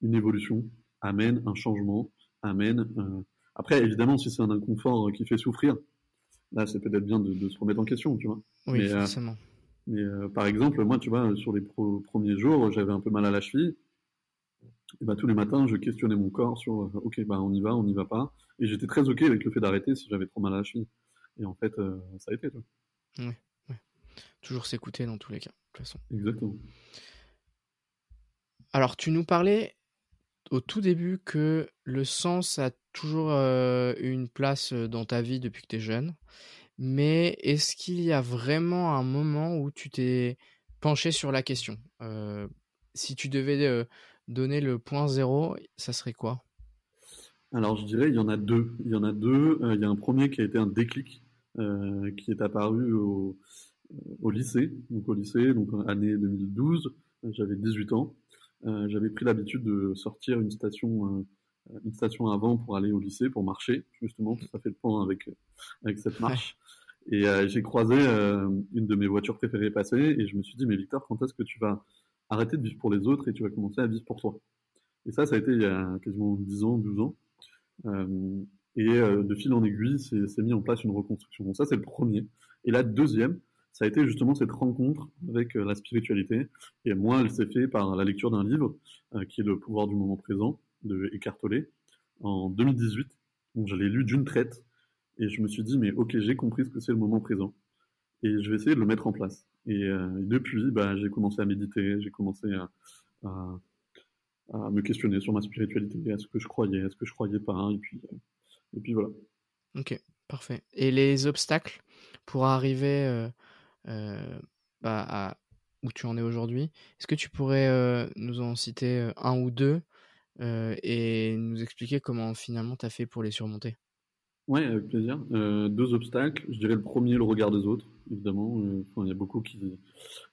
une évolution, amène un changement, amène après, évidemment, si c'est un inconfort qui fait souffrir, là, c'est peut-être bien de, se remettre en question, tu vois. Oui, mais, euh, forcément. mais euh, par exemple, moi, tu vois, sur les premiers jours, j'avais un peu mal à la cheville. Et bah, tous les matins, je questionnais mon corps sur, euh, ok, bah, on y va, on n'y va pas. Et j'étais très ok avec le fait d'arrêter si j'avais trop mal à la cheville. Et en fait, ça a été. Toi. Toujours s'écouter dans tous les cas, de toute façon. Exactement. Alors, tu nous parlais au tout début que le sens a toujours une place dans ta vie depuis que tu es jeune. Mais est-ce qu'il y a vraiment un moment où tu t'es penché sur la question? Si tu devais donner le point zéro, ça serait quoi? Alors je dirais il y en a deux. Il y en a deux. il y a un premier qui a été un déclic qui est apparu au, au, lycée. Donc au lycée, donc année 2012, j'avais 18 ans. j'avais pris l'habitude de sortir une station une station avant pour aller au lycée, pour marcher, justement, ça fait le point avec, avec cette marche. Et euh, j'ai croisé euh, une de mes voitures préférées passer et je me suis dit, mais Victor, quand est-ce que tu vas arrêter de vivre pour les autres et tu vas commencer à vivre pour toi Et ça, ça a été il y a quasiment 10 ans, 12 ans. Euh, et de fil en aiguille, c'est mis en place une reconstruction. Donc ça, c'est le premier. Et la deuxième, ça a été justement cette rencontre avec la spiritualité. Et moi, elle s'est faite par la lecture d'un livre qui est Le pouvoir du moment présent de Eckhart en 2018. Donc je l'ai lu d'une traite et je me suis dit mais ok j'ai compris ce que c'est le moment présent et je vais essayer de le mettre en place. Et, euh, depuis bah, j'ai commencé à méditer, j'ai commencé à, me questionner sur ma spiritualité, à ce que je croyais, à ce que je croyais pas et puis euh, et puis voilà. Ok parfait. Et les obstacles pour arriver euh, bah, à où tu en es aujourd'hui, est-ce que tu pourrais nous en citer un ou deux et nous expliquer comment finalement tu as fait pour les surmonter? Oui, avec plaisir. Euh, deux obstacles. Je dirais le premier, le regard des autres, évidemment. Euh, il y a beaucoup qui.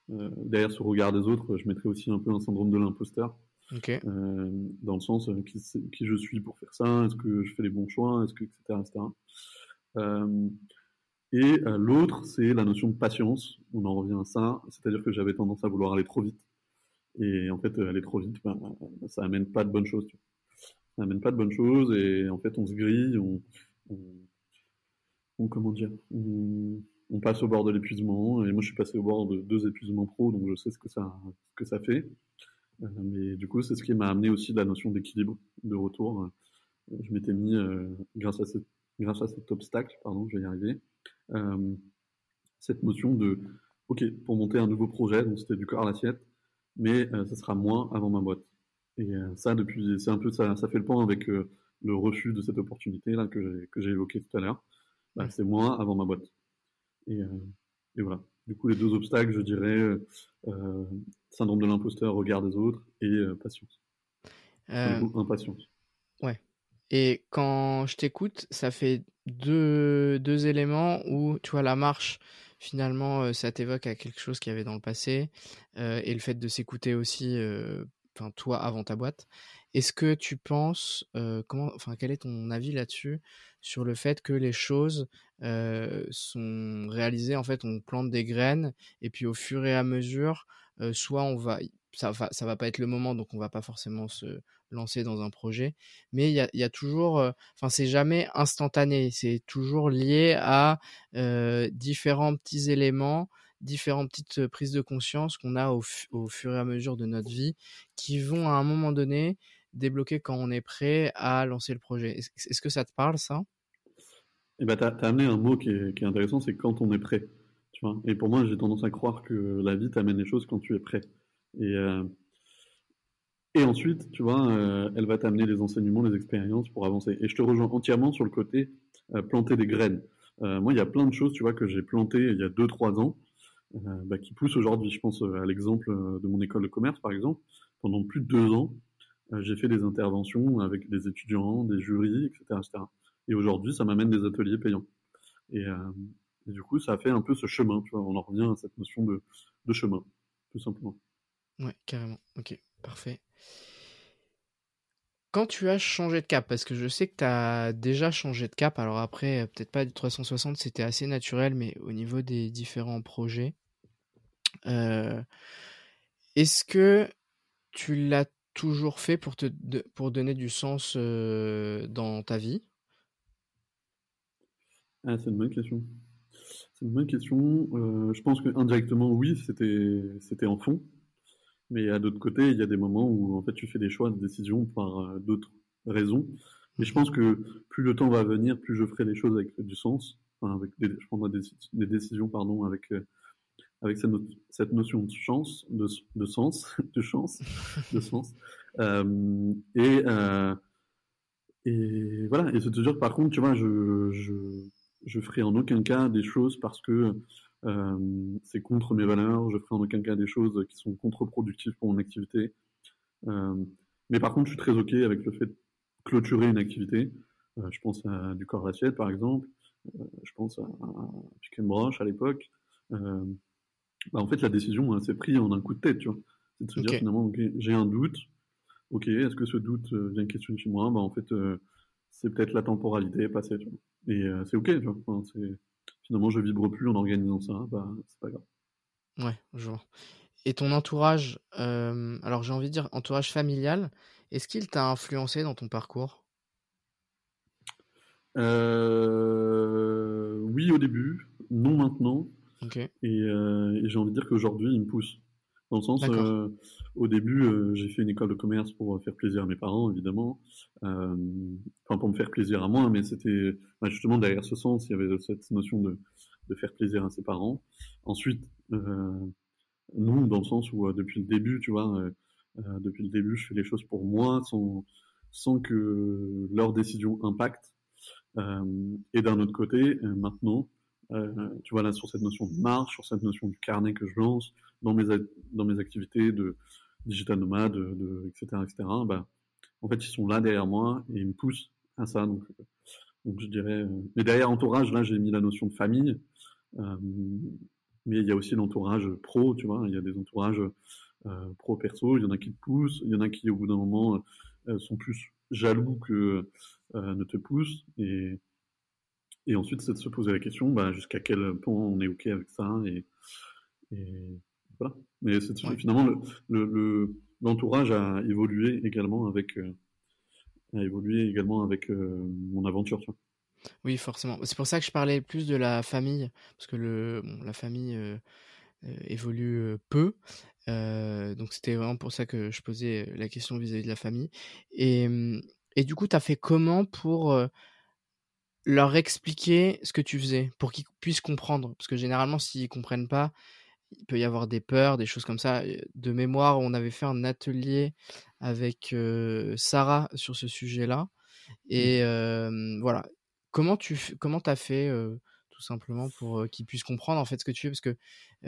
derrière ce regard des autres, je mettrais aussi un peu un syndrome de l'imposteur. dans le sens qui, qui, je suis pour faire ça, est-ce que je fais les bons choix, est-ce que etc. etc. et l'autre, c'est la notion de patience. On en revient à ça, c'est-à-dire que j'avais tendance à vouloir aller trop vite. Et en fait, aller trop vite, ben, ça amène pas de bonnes choses. Tu vois. Ça amène pas de bonnes choses et en fait, on se grille, on, on, comment dire, on, passe au bord de l'épuisement. Et moi, je suis passé au bord de deux épuisements pro, donc je sais ce que ça, que ça fait. Euh, mais du coup, c'est ce qui m'a amené aussi la notion d'équilibre, de retour. Je m'étais mis, euh, grâce, à grâce à cet obstacle, pardon, je vais y arriver, euh, cette notion de, ok, pour monter un nouveau projet, donc c'était du corps à l'assiette, mais ça sera moins avant ma boîte. Et ça, depuis, c'est un peu ça, ça fait le point avec le refus de cette opportunité là que j'ai évoqué tout à l'heure. Bah, c'est moins avant ma boîte. Et, et, voilà. Du coup, les deux obstacles, je dirais, syndrome de l'imposteur, regard des autres et patience. impatience. Ouais. Et quand je t'écoute, ça fait deux, deux éléments où, tu vois, la marche, finalement, ça t'évoque à quelque chose qu'il y avait dans le passé et le fait de s'écouter aussi, enfin toi avant ta boîte. Est-ce que tu penses, comment, enfin quel est ton avis là-dessus sur le fait que les choses sont réalisées en fait, on plante des graines et puis au fur et à mesure, soit on va ça va, ça va pas être le moment, donc on va pas forcément se lancer dans un projet. Mais il y a, y a, toujours, enfin c'est jamais instantané, c'est toujours lié à différents petits éléments, différentes petites prises de conscience qu'on a au, fur et à mesure de notre vie, qui vont à un moment donné débloquer quand on est prêt à lancer le projet. Est-ce que ça te parle ça? Eh ben, tu as, amené un mot qui est, intéressant, c'est quand on est prêt. Tu vois et pour moi, j'ai tendance à croire que la vie t'amène les choses quand tu es prêt. Et, euh, Et ensuite, tu vois, elle va t'amener les enseignements, les expériences pour avancer. Et je te rejoins entièrement sur le côté planter des graines. moi, il y a plein de choses, tu vois, que j'ai plantées il y a 2-3 ans, bah, qui poussent aujourd'hui. Je pense à l'exemple de mon école de commerce, par exemple. Pendant plus de deux ans, j'ai fait des interventions avec des étudiants, des jurys, etc. etc. Et aujourd'hui, ça m'amène des ateliers payants. Et, et, du coup, ça a fait un peu ce chemin, tu vois. On en revient à cette notion de, de chemin, tout simplement. Ouais, carrément. Ok, parfait. Quand tu as changé de cap, parce que je sais que tu as déjà changé de cap, alors après, peut-être pas du 360, c'était assez naturel, mais au niveau des différents projets, euh, est-ce que tu l'as toujours fait pour, te, pour donner du sens euh, dans ta vie? Ah, C'est une bonne question. C'est une bonne question. Euh, je pense que indirectement, oui, c'était en fond. Mais à d'autres côtés, il y a des moments où en fait tu fais des choix, des décisions par euh, d'autres raisons. Mais je pense que plus le temps va venir, plus je ferai les choses avec du sens. Enfin, avec des, je prendrai des, décisions pardon, avec, avec cette, cette, notion de chance, de, de sens, de chance, de sens. Euh, et, euh, et voilà. Et c'est toujours, par contre, tu vois, je, je, je ferai en aucun cas des choses parce que euh, c'est contre mes valeurs. Je ferai en aucun cas des choses qui sont contre-productives pour mon activité. Euh, mais par contre, je suis très OK avec le fait de clôturer une activité. Je pense à du corps d'assiette, par exemple. je pense à, à Chicken Broche à l'époque. Bah, en fait, la décision s'est prise en un coup de tête, tu vois. C'est de se dire finalement, j'ai un doute. Ok, est-ce que ce doute vient questionner chez moi bah, En fait, c'est peut-être la temporalité passée, tu vois. Et c'est ok, tu vois. c'est finalement je vibre plus en organisant ça, bah, c'est pas grave. Ouais, je vois. Et ton entourage, euh, alors j'ai envie de dire entourage familial, est-ce qu'il t'a influencé dans ton parcours? Euh, Oui au début, non maintenant. Euh, et, j'ai envie de dire qu'aujourd'hui il me pousse. Dans le sens, au début, j'ai fait une école de commerce pour faire plaisir à mes parents, évidemment. enfin, pour me faire plaisir à moi, mais c'était bah, justement derrière ce sens, il y avait cette notion de, de faire plaisir à ses parents. Ensuite, euh, nous, dans le sens où euh, depuis le début, tu vois, euh, depuis le début, je fais les choses pour moi sans, sans que leurs décisions impactent. et d'un autre côté, maintenant, tu vois là sur cette notion de marche, sur cette notion du carnet que je lance dans mes dans mes activités de digital nomade, de, etc., etc. Bah, en fait, ils sont là derrière moi et ils me poussent à ça. Donc, je dirais. Mais derrière entourage, là, j'ai mis la notion de famille. Euh, mais il y a aussi l'entourage pro, tu vois. Il y a des entourages euh, pro perso. Il y en a qui te poussent, il y en a qui au bout d'un moment euh, sont plus jaloux que ne te poussent. Et, et ensuite, c'est de se poser la question, bah, jusqu'à quel point on est ok avec ça. Et, et voilà. Mais c'est finalement le, l'entourage a évolué également avec a évolué également avec mon aventure. Tu vois. Oui, forcément. C'est pour ça que je parlais plus de la famille, parce que le, la famille euh, euh, évolue euh, peu. donc c'était vraiment pour ça que je posais la question vis-à-vis de la famille. Et, et du coup, tu as fait comment pour leur expliquer ce que tu faisais, pour qu'ils puissent comprendre Parce que généralement, s'ils comprennent pas, il peut y avoir des peurs, des choses comme ça. De mémoire, on avait fait un atelier avec Sarah sur ce sujet-là. Mmh. Et voilà, Comment tu comment as fait tout simplement pour qu'ils puissent comprendre en fait ce que tu fais? Parce que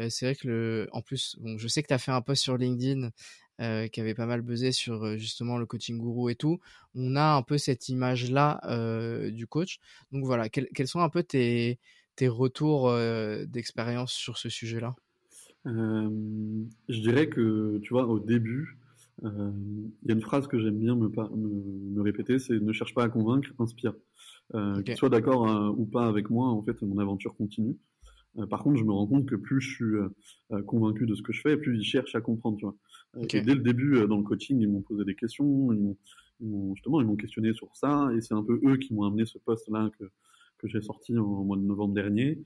c'est vrai que le en plus bon je sais que tu as fait un post sur LinkedIn qui avait pas mal buzzé sur justement le coaching gourou et tout. On a un peu cette image là du coach. Donc voilà, quels sont un peu tes tes retours d'expérience sur ce sujet-là? Je dirais que tu vois au début il y a une phrase que j'aime bien me, me, me répéter, c'est ne cherche pas à convaincre, inspire. Euh, Qu'il soit d'accord euh, ou pas avec moi, en fait, mon aventure continue. Euh, par contre, je me rends compte que plus je suis euh, convaincu de ce que je fais, plus ils cherchent à comprendre. Tu vois. Dès le début, dans le coaching, ils m'ont posé des questions, ils m'ont, justement, ils m'ont questionné sur ça, et c'est un peu eux qui m'ont amené ce poste-là que, que j'ai sorti en, mois de novembre dernier.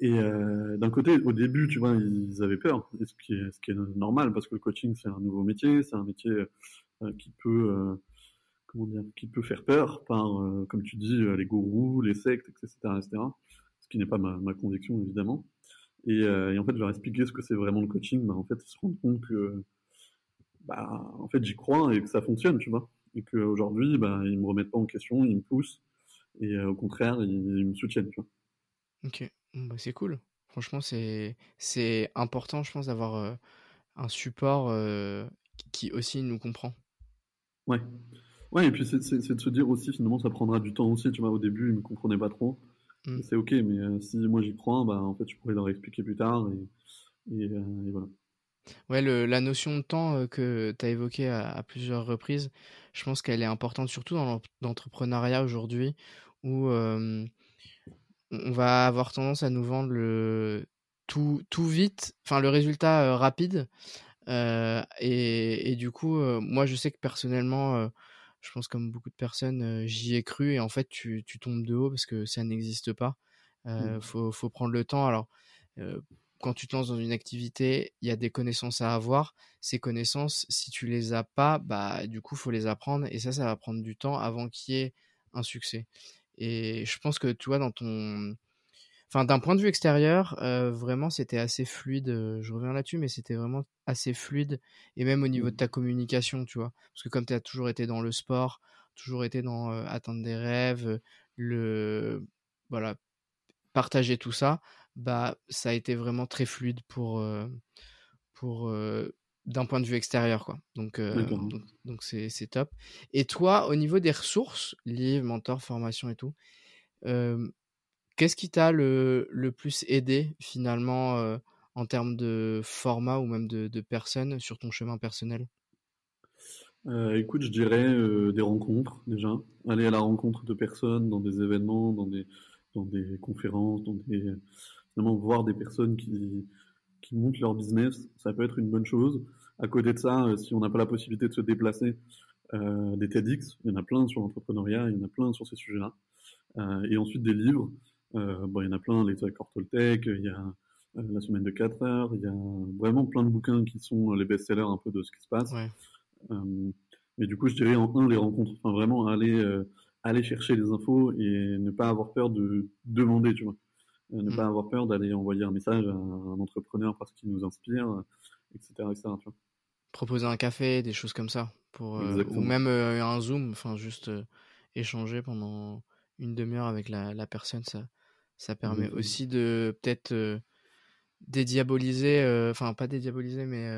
Et euh, d'un côté, au début, tu vois, ils avaient peur, ce qui est, normal parce que le coaching c'est un nouveau métier, c'est un métier euh, qui peut euh, comment dire, qui peut faire peur par, euh, comme tu dis, euh, les gourous, les sectes, etc., etc. Ce qui n'est pas ma, conviction, évidemment. Et, euh, et, en fait, je leur expliquer ce que c'est vraiment le coaching. Bah, en fait, ils se rendent compte que bah, en fait, j'y crois et que ça fonctionne, tu vois. Et qu'aujourd'hui, bah, ils me remettent pas en question, ils me poussent. Et au contraire, ils, me soutiennent, tu vois. Ok, bah, c'est cool. Franchement, c'est c'est important, je pense, d'avoir un support qui aussi nous comprend. Ouais. Ouais, et puis c'est de se dire aussi, finalement, ça prendra du temps aussi. Tu vois, au début, ils me comprenaient pas trop. Mmh. C'est ok, mais si moi j'y crois, bah, en fait, je pourrais leur expliquer plus tard. Et, et voilà. Ouais, le, la notion de temps euh, que tu as évoquée à, plusieurs reprises, je pense qu'elle est importante, surtout dans l'entrepreneuriat aujourd'hui, où on va avoir tendance à nous vendre le tout, tout vite, enfin le résultat euh, rapide. Euh, et, et, du coup, moi, je sais que personnellement, je pense comme beaucoup de personnes, j'y ai cru et en fait, tu, tu, tombes de haut parce que ça n'existe pas. Il mmh. faut, faut, prendre le temps. Alors, quand tu te lances dans une activité, il y a des connaissances à avoir. Ces connaissances, si tu les as pas, bah du coup, faut les apprendre et ça, ça va prendre du temps avant qu'il y ait un succès. Et je pense que tu vois dans ton, enfin d'un point de vue extérieur, euh, vraiment c'était assez fluide. Euh, je reviens là-dessus, mais c'était vraiment assez fluide et même au niveau de mmh. ta communication, tu vois, parce que comme tu as toujours été dans le sport, toujours été dans euh, atteindre des rêves, le voilà, partager tout ça bah, ça a été vraiment très fluide pour, pour d'un point de vue extérieur. Quoi. Donc, donc, c'est, c'est top. Et toi, au niveau des ressources, livres, mentors, formation et tout, qu'est-ce qui t'a le, plus aidé finalement en termes de format ou même de, personnes sur ton chemin personnel? Écoute, je dirais des rencontres déjà. Aller à la rencontre de personnes dans des événements, dans des, conférences, dans des, finalement voir des personnes qui, qui montent leur business, ça peut être une bonne chose. À côté de ça, euh, si on n'a pas la possibilité de se déplacer, euh, des TEDx, il y en a plein sur l'entrepreneuriat, il y en a plein sur ces sujets-là. Euh, et ensuite des livres, euh, bon, il y en a plein, les accords Toltec, il y a euh, la semaine de 4 heures, il y a vraiment plein de bouquins qui sont les best-sellers un peu de ce qui se passe. Ouais. mais du coup, je dirais en un, les rencontres, enfin vraiment aller, aller chercher les infos et ne pas avoir peur de demander, tu vois. Euh, ne mmh. pas avoir peur d'aller envoyer un message à un entrepreneur parce qu'il nous inspire, etc. etc. Proposer un café, des choses comme ça, pour, euh, ou même euh, un zoom, enfin juste échanger pendant une demi-heure avec la, la, personne, ça, ça permet aussi de peut-être dédiaboliser, enfin pas dédiaboliser, mais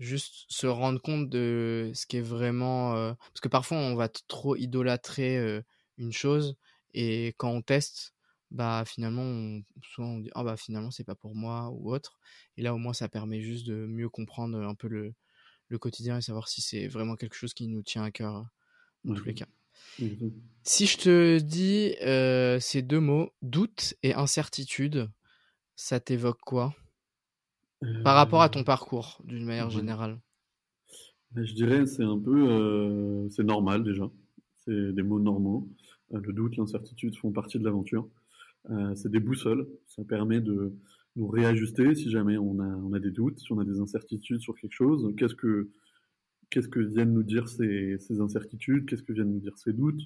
juste se rendre compte de ce qui est vraiment, parce que parfois on va trop idolâtrer une chose et quand on teste, bah finalement on, souvent on dit ah bah finalement c'est pas pour moi ou autre et là au moins ça permet juste de mieux comprendre un peu le, le quotidien et savoir si c'est vraiment quelque chose qui nous tient à cœur dans tous les cas si je te dis euh, ces deux mots doute et incertitude ça t'évoque quoi? Par rapport à ton euh, parcours d'une manière générale. Je dirais c'est un peu euh, c'est normal déjà. C'est des mots normaux. Le doute l'incertitude font partie de l'aventure. C'est des boussoles. Ça permet de nous réajuster si jamais on a, on a des doutes, si on a des incertitudes sur quelque chose. Qu'est-ce que, qu'est-ce que viennent nous dire ces, ces incertitudes Qu'est-ce que viennent nous dire ces doutes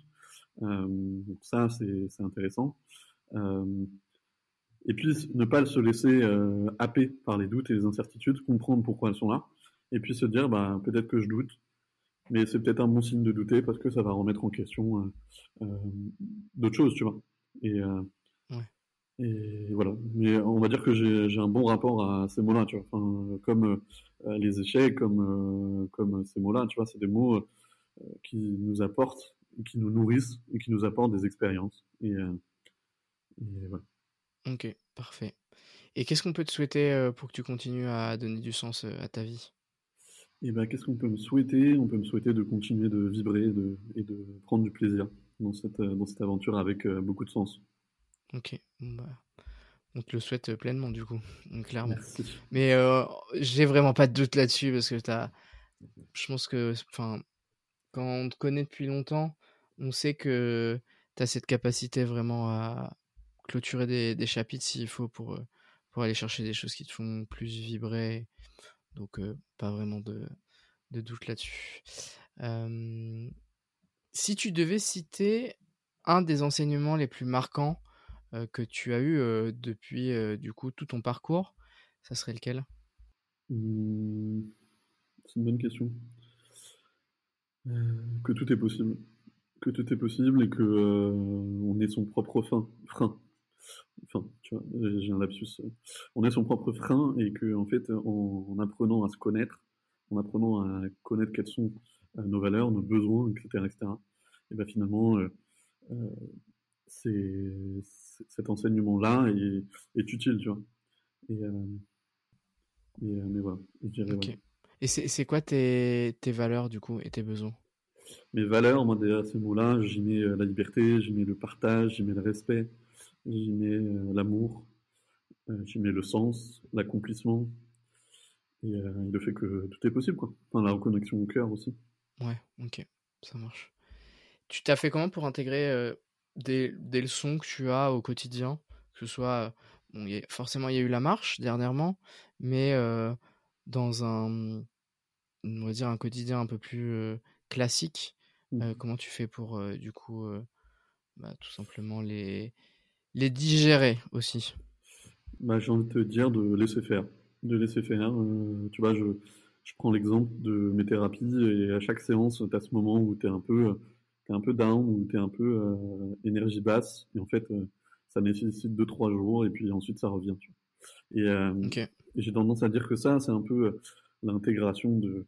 euh, ça, c'est, intéressant. Euh, et puis, ne pas se laisser euh, happer par les doutes et les incertitudes, comprendre pourquoi elles sont là, et puis se dire, bah, peut-être que je doute, mais c'est peut-être un bon signe de douter parce que ça va remettre en question euh, euh, d'autres choses, tu vois. Et, et voilà. Mais on va dire que j'ai un bon rapport à ces mots-là, tu vois. Enfin, comme euh, les échecs, comme, euh, comme ces mots-là, tu vois, c'est des mots euh, qui nous apportent, qui nous nourrissent et qui nous apportent des expériences. Et, et voilà. Ok, parfait. Et qu'est-ce qu'on peut te souhaiter pour que tu continues à donner du sens à ta vie? Et eh ben, qu'est-ce qu'on peut me souhaiter? On peut me souhaiter de continuer de vibrer de, et de prendre du plaisir dans cette, dans cette aventure avec beaucoup de sens. Ok, bah, on te le souhaite pleinement du coup, clairement. Mais euh, j'ai vraiment pas de doute là-dessus parce que as, je pense que, enfin, quand on te connaît depuis longtemps, on sait que tu as cette capacité vraiment à clôturer des, chapitres s'il faut pour, euh, pour aller chercher des choses qui te font plus vibrer. Donc, euh, pas vraiment de, de doute là-dessus. si tu devais citer un des enseignements les plus marquants euh, que tu as eu euh, depuis euh, du coup tout ton parcours, ça serait lequel? Mmh, c'est une bonne question. que tout est possible. Que tout est possible et que on est son propre fin, frein. Enfin, tu vois, j'ai un lapsus. On est son propre frein et que, en fait, en, apprenant à se connaître, en apprenant à connaître quelles sont nos valeurs, nos besoins, etc., etc., et ben finalement, cet enseignement-là est, est, utile, tu vois. Et, mais voilà, je dirais. Et c'est quoi tes, tes, valeurs, du coup, et tes besoins? Mes valeurs, moi, déjà, ces mots-là, j'y mets la liberté, j'y mets le partage, j'y mets le respect, j'y mets l'amour, j'y mets le sens, l'accomplissement, et, le fait que tout est possible, quoi. Enfin, la reconnexion au cœur aussi. Ouais, ok, ça marche. Tu t'as fait comment pour intégrer des, des, leçons que tu as au quotidien Que ce soit. Bon, forcément, il y a eu la marche dernièrement, mais dans un. On va dire un quotidien un peu plus classique, mmh. comment tu fais pour, du coup, bah, tout simplement les, les digérer aussi? Bah, J'ai envie de te dire de laisser faire. De laisser faire. tu vois, je, je prends l'exemple de mes thérapies et à chaque séance, tu as ce moment où tu es un peu t'es un peu down ou t'es un peu euh, énergie basse et en fait euh, ça nécessite 2-3 jours et puis ensuite ça revient. Tu vois. Et, euh, et j'ai tendance à dire que ça c'est un peu l'intégration de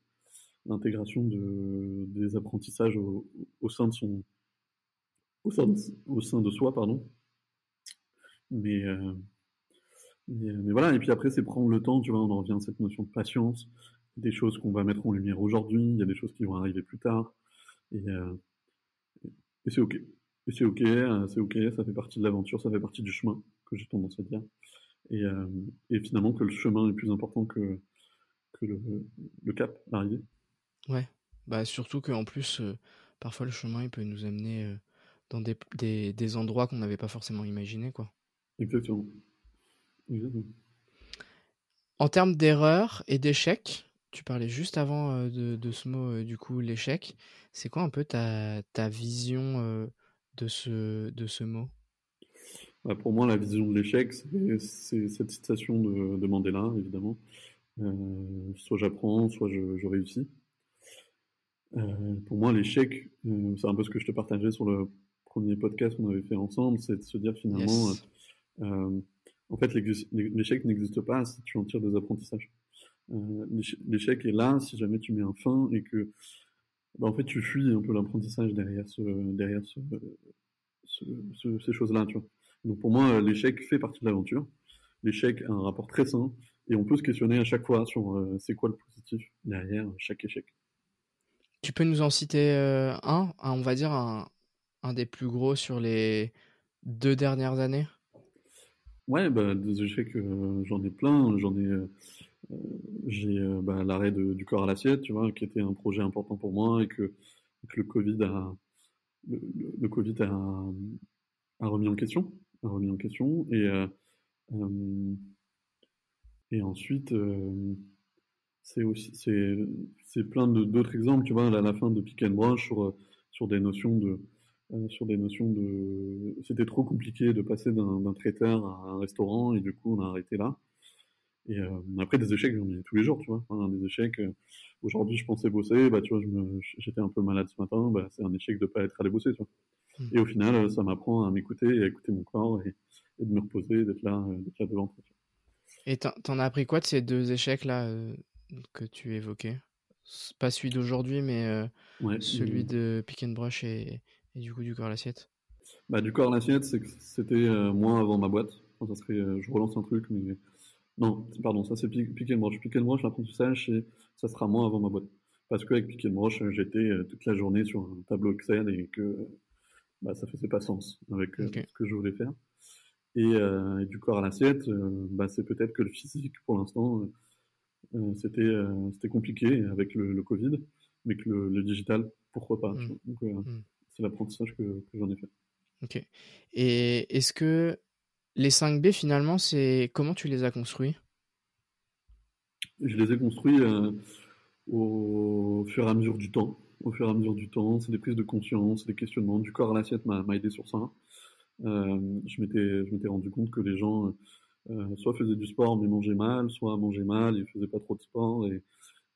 l'intégration de des apprentissages au, au, sein de son au sein de, au sein de soi pardon. Mais, mais, mais voilà et puis après c'est prendre le temps tu vois on en revient à cette notion de patience des choses qu'on va mettre en lumière aujourd'hui il y a des choses qui vont arriver plus tard et et c'est ok. Et c'est ok, euh, c'est ok, ça fait partie de l'aventure, ça fait partie du chemin, que j'ai tendance à dire. Et, euh, et, finalement que le chemin est plus important que, que le, le cap, l'arrivée. Ouais, bah surtout qu'en plus, euh, parfois le chemin il peut nous amener dans des, des, des endroits qu'on n'avait pas forcément imaginés, quoi. Exactement. Exactement. En termes d'erreurs et d'échecs, tu parlais juste avant de, de ce mot, du coup, l'échec. C'est quoi un peu ta, ta vision de, ce, de ce mot? Bah, Pour moi, la vision de l'échec, c'est cette citation de, de Mandela, évidemment. soit j'apprends, soit je, je réussis. pour moi, l'échec, c'est un peu ce que je te partageais sur le premier podcast qu'on avait fait ensemble, c'est de se dire finalement, en fait, l'échec n'existe pas si tu en tires des apprentissages. Euh, l'échec est là si jamais tu mets un fin et que bah, en fait tu fuis un peu l'apprentissage derrière ce derrière ce, ces choses-là tu vois. Donc pour moi l'échec fait partie de l'aventure. L'échec a un rapport très sain et on peut se questionner à chaque fois sur euh, c'est quoi le positif derrière chaque échec. Tu peux nous en citer euh, un, on va dire un, un des plus gros sur les deux dernières années? Ouais bah, des échecs j'en ai plein j'en ai euh, j'ai euh, bah, l'arrêt du corps à l'assiette, tu vois, qui était un projet important pour moi et que, le Covid a le, Covid a, remis en question, a remis en question. Et euh, et ensuite c'est aussi c'est plein d'autres exemples, tu vois, à la fin de Pick and Brush sur sur des notions de sur des notions de c'était trop compliqué de passer d'un traiteur à un restaurant et du coup on a arrêté là et euh, après, des échecs, j'en ai tous les jours, tu vois. des échecs. Euh, aujourd'hui, je pensais bosser, bah, tu vois, j'étais un peu malade ce matin, bah, c'est un échec de pas être allé bosser, tu vois. Mmh. Et au final, euh, ça m'apprend à m'écouter et à écouter mon corps et, de me reposer, d'être là, d'être là devant. Et t'en as appris quoi de ces deux échecs-là que tu évoquais? Pas celui d'aujourd'hui, mais celui de Pick and Brush et, et, du coup du corps à l'assiette? Bah, Du corps à l'assiette, c'était moi avant ma boîte. ça serait, je relance un truc, mais non, pardon, ça c'est Pick and Brush. Pick and Brush, l'apprentissage, ça sera moins avant ma boîte. Parce qu'avec Pick and Brush, j'étais euh, toute la journée sur un tableau Excel et que bah, ça faisait pas sens avec euh, ce que je voulais faire. Et, euh, du corps à l'assiette, bah, c'est peut-être que le physique, pour l'instant, c'était c'était compliqué avec le, Covid, mais que le, digital, pourquoi pas. Mmh. Donc, mmh. c'est l'apprentissage que, que j'en ai fait. Ok. Et est-ce que les 5B, finalement, c'est comment tu les as construits? Je les ai construits euh, au fur et à mesure du temps. Au fur et à mesure du temps, c'est des prises de conscience, des questionnements. Du corps à l'assiette m'a aidé sur ça. Euh, je m'étais rendu compte que les gens euh, soit faisaient du sport mais mangeaient mal, soit mangeaient mal et faisaient pas trop de sport. Et,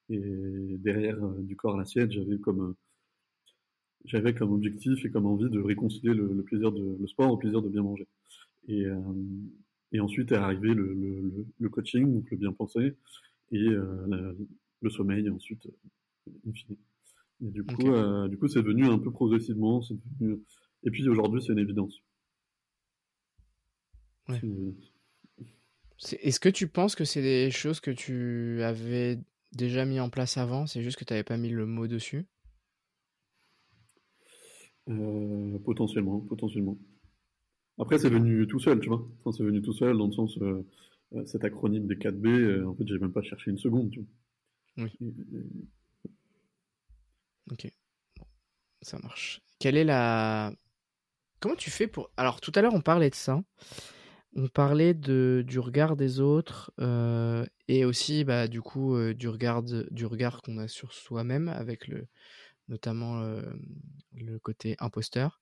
derrière du corps à l'assiette, j'avais comme j'avais comme objectif et comme envie de réconcilier le, plaisir de le sport au plaisir de bien manger. Et, et ensuite est arrivé le, le, le, coaching, donc le bien penser, et le sommeil ensuite, in fine. Et du coup, du coup, c'est venu un peu progressivement. Devenu... Et puis aujourd'hui, c'est une évidence. Est-ce que tu penses que c'est des choses que tu avais déjà mis en place avant C'est juste que tu n'avais pas mis le mot dessus? Euh, Potentiellement, potentiellement. Après, c'est venu tout seul, tu vois. Enfin, c'est venu tout seul dans le sens, euh, euh, cet acronyme des 4B, en fait, j'ai même pas cherché une seconde, tu vois. Oui. Ok. ça marche. Quelle est la. Comment tu fais pour. Alors, tout à l'heure, on parlait de ça. On parlait de, du regard des autres euh, et aussi bah, du coup euh, du regard, du regard qu'on a sur soi-même avec le, notamment euh, le côté imposteur.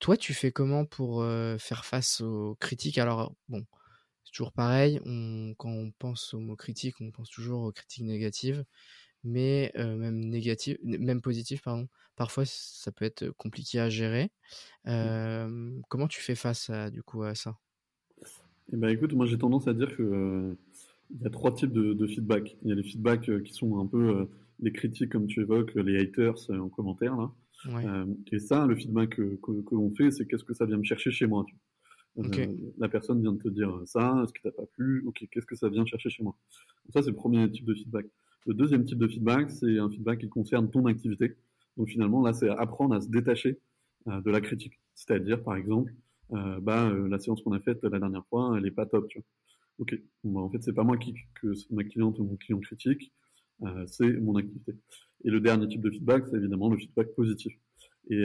Toi, tu fais comment pour faire face aux critiques? Alors, bon, c'est toujours pareil. On, quand on pense aux mots critiques, on pense toujours aux critiques négatives, mais même négatives, même positives, pardon. Parfois, ça peut être compliqué à gérer. Mmh. comment tu fais face à, du coup à ça? Eh ben, écoute, moi j'ai tendance à dire que euh, il y a trois types de, feedback. Il y a les feedbacks qui sont un peu les critiques, comme tu évoques, les haters en commentaire là. Et ça, le feedback que, que, l'on fait, c'est qu'est-ce que ça vient me chercher chez moi. la personne vient de te dire ça, est-ce que t'as pas plu? Ok, qu'est-ce que ça vient chercher chez moi? Ça, c'est le premier type de feedback. Le deuxième type de feedback, c'est un feedback qui concerne ton activité. Donc finalement, là, c'est apprendre à se détacher de la critique. C'est-à-dire, par exemple, euh, bah, euh, la séance qu'on a faite la dernière fois, elle est pas top, tu vois. Ok, bah, en fait, c'est pas moi qui, que ma cliente ou mon client critique, euh, c'est mon activité. Et le dernier type de feedback, c'est évidemment le feedback positif. Et,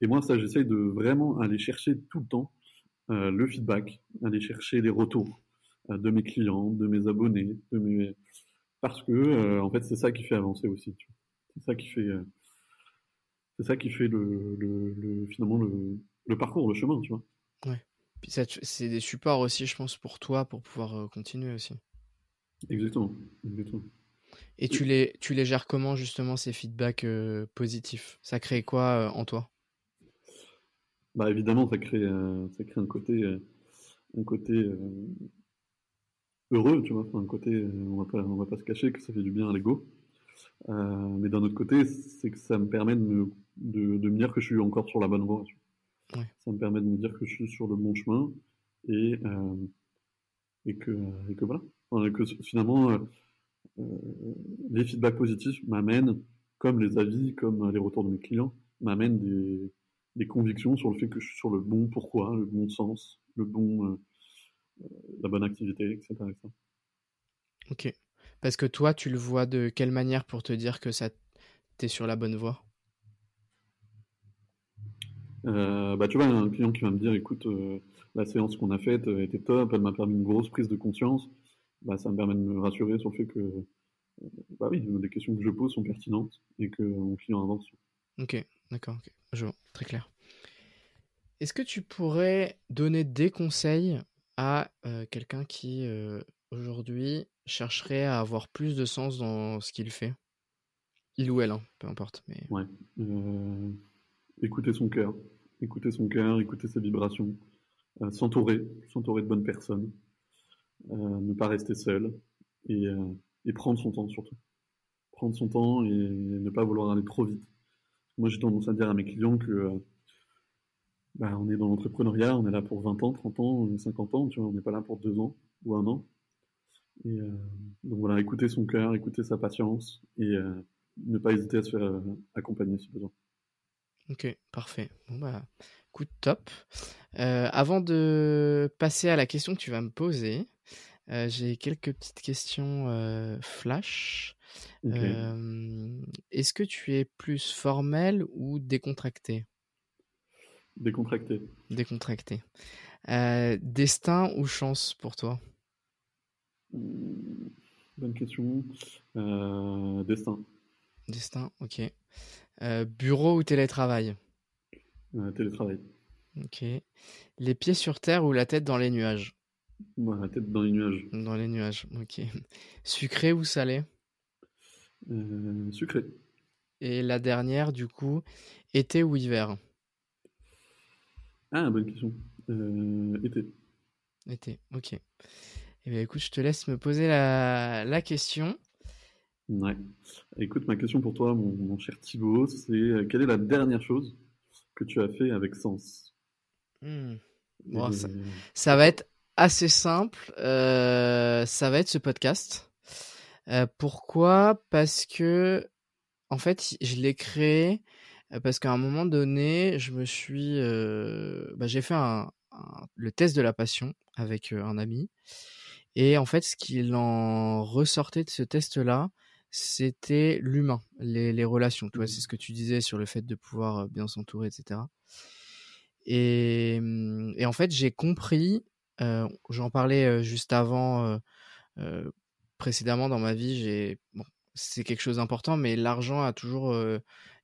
et moi, ça, j'essaye de vraiment aller chercher tout le temps le feedback, aller chercher les retours de mes clients, de mes abonnés, de mes... parce que en fait, c'est ça qui fait avancer aussi. C'est ça qui fait, c'est ça qui fait le, le, le finalement le, le parcours, le chemin, tu vois. Ouais. Puis c'est des supports aussi, je pense, pour toi, pour pouvoir euh, continuer aussi. Exactement. Et tu les, tu les gères comment, justement, ces feedbacks euh, positifs? Ça crée quoi euh, en toi? Bah évidemment, ça crée, ça crée un côté, un côté heureux, tu vois. un côté, on va pas, on va pas se cacher que ça fait du bien à l'ego. mais d'un autre côté, c'est que ça me permet de me, de, de me dire que je suis encore sur la bonne voie. Ça me permet de me dire que je suis sur le bon chemin et, euh, et, que, et que voilà. que finalement, euh, euh, les feedbacks positifs m'amènent, comme les avis, comme les retours de mes clients, m'amènent des, des, convictions sur le fait que je suis sur le bon pourquoi, le bon sens, le bon, la bonne activité, etc., Ok. Parce que toi, tu le vois de quelle manière pour te dire que ça t'es sur la bonne voie? Euh, bah, tu vois, un client qui va me dire, écoute, euh, la séance qu'on a faite euh, était top, elle m'a permis une grosse prise de conscience. Bah, ça me permet de me rassurer sur le fait que, bah oui, les questions que je pose sont pertinentes et que mon client avance. Ok, d'accord, je vois, très clair. Est-ce que tu pourrais donner des conseils à quelqu'un qui aujourd'hui chercherait à avoir plus de sens dans ce qu'il fait? Il ou elle, hein, peu importe. Mais... Ouais écouter son cœur, écouter son cœur, écouter ses vibrations, euh, s'entourer, s'entourer de bonnes personnes, euh, ne pas rester seul et, euh, et, prendre son temps surtout. Prendre son temps et ne pas vouloir aller trop vite. Moi, j'ai tendance à dire à mes clients que bah, on est dans l'entrepreneuriat, on est là pour 20 ans, 30 ans, 50 ans, tu vois, on n'est pas là pour 2 ans ou un an. Et donc voilà, écouter son cœur, écouter sa patience et ne pas hésiter à se faire accompagner si besoin. Ok, parfait. Bon bah, écoute, top. Euh, avant de passer à la question que tu vas me poser, euh, j'ai quelques petites questions euh, flash. Est-ce que tu es plus formel ou décontracté? Décontracté. Décontracté. destin ou chance pour toi? Bonne question. destin. Destin, ok. Euh, bureau ou télétravail? Euh, Télétravail. Ok. Les pieds sur terre ou la tête dans les nuages? La tête dans les nuages. Dans les nuages, ok. Sucré ou salé? Sucré. Et la dernière, du coup, été ou hiver? Ah, bonne question. été. Été, ok. Eh bien, écoute, je te laisse me poser la, la question. Ouais. Écoute, ma question pour toi, mon, cher Thibaut, c'est euh, quelle est la dernière chose que tu as fait avec Sens? Hmm. ça, va être assez simple. Euh, ça va être ce podcast. Euh, pourquoi? Parce que, en fait, je l'ai créé parce qu'à un moment donné, je me suis, bah, j'ai fait le test de la passion avec un ami. Et en fait, ce qu'il en ressortait de ce test-là, c'était l'humain, les, relations. Tu vois, c'est mmh. ce que tu disais sur le fait de pouvoir bien s'entourer, etc. Mmh, et, en fait, j'ai compris, j'en parlais juste avant, précédemment dans ma vie, j'ai, bon, c'est quelque chose d'important, mais l'argent a toujours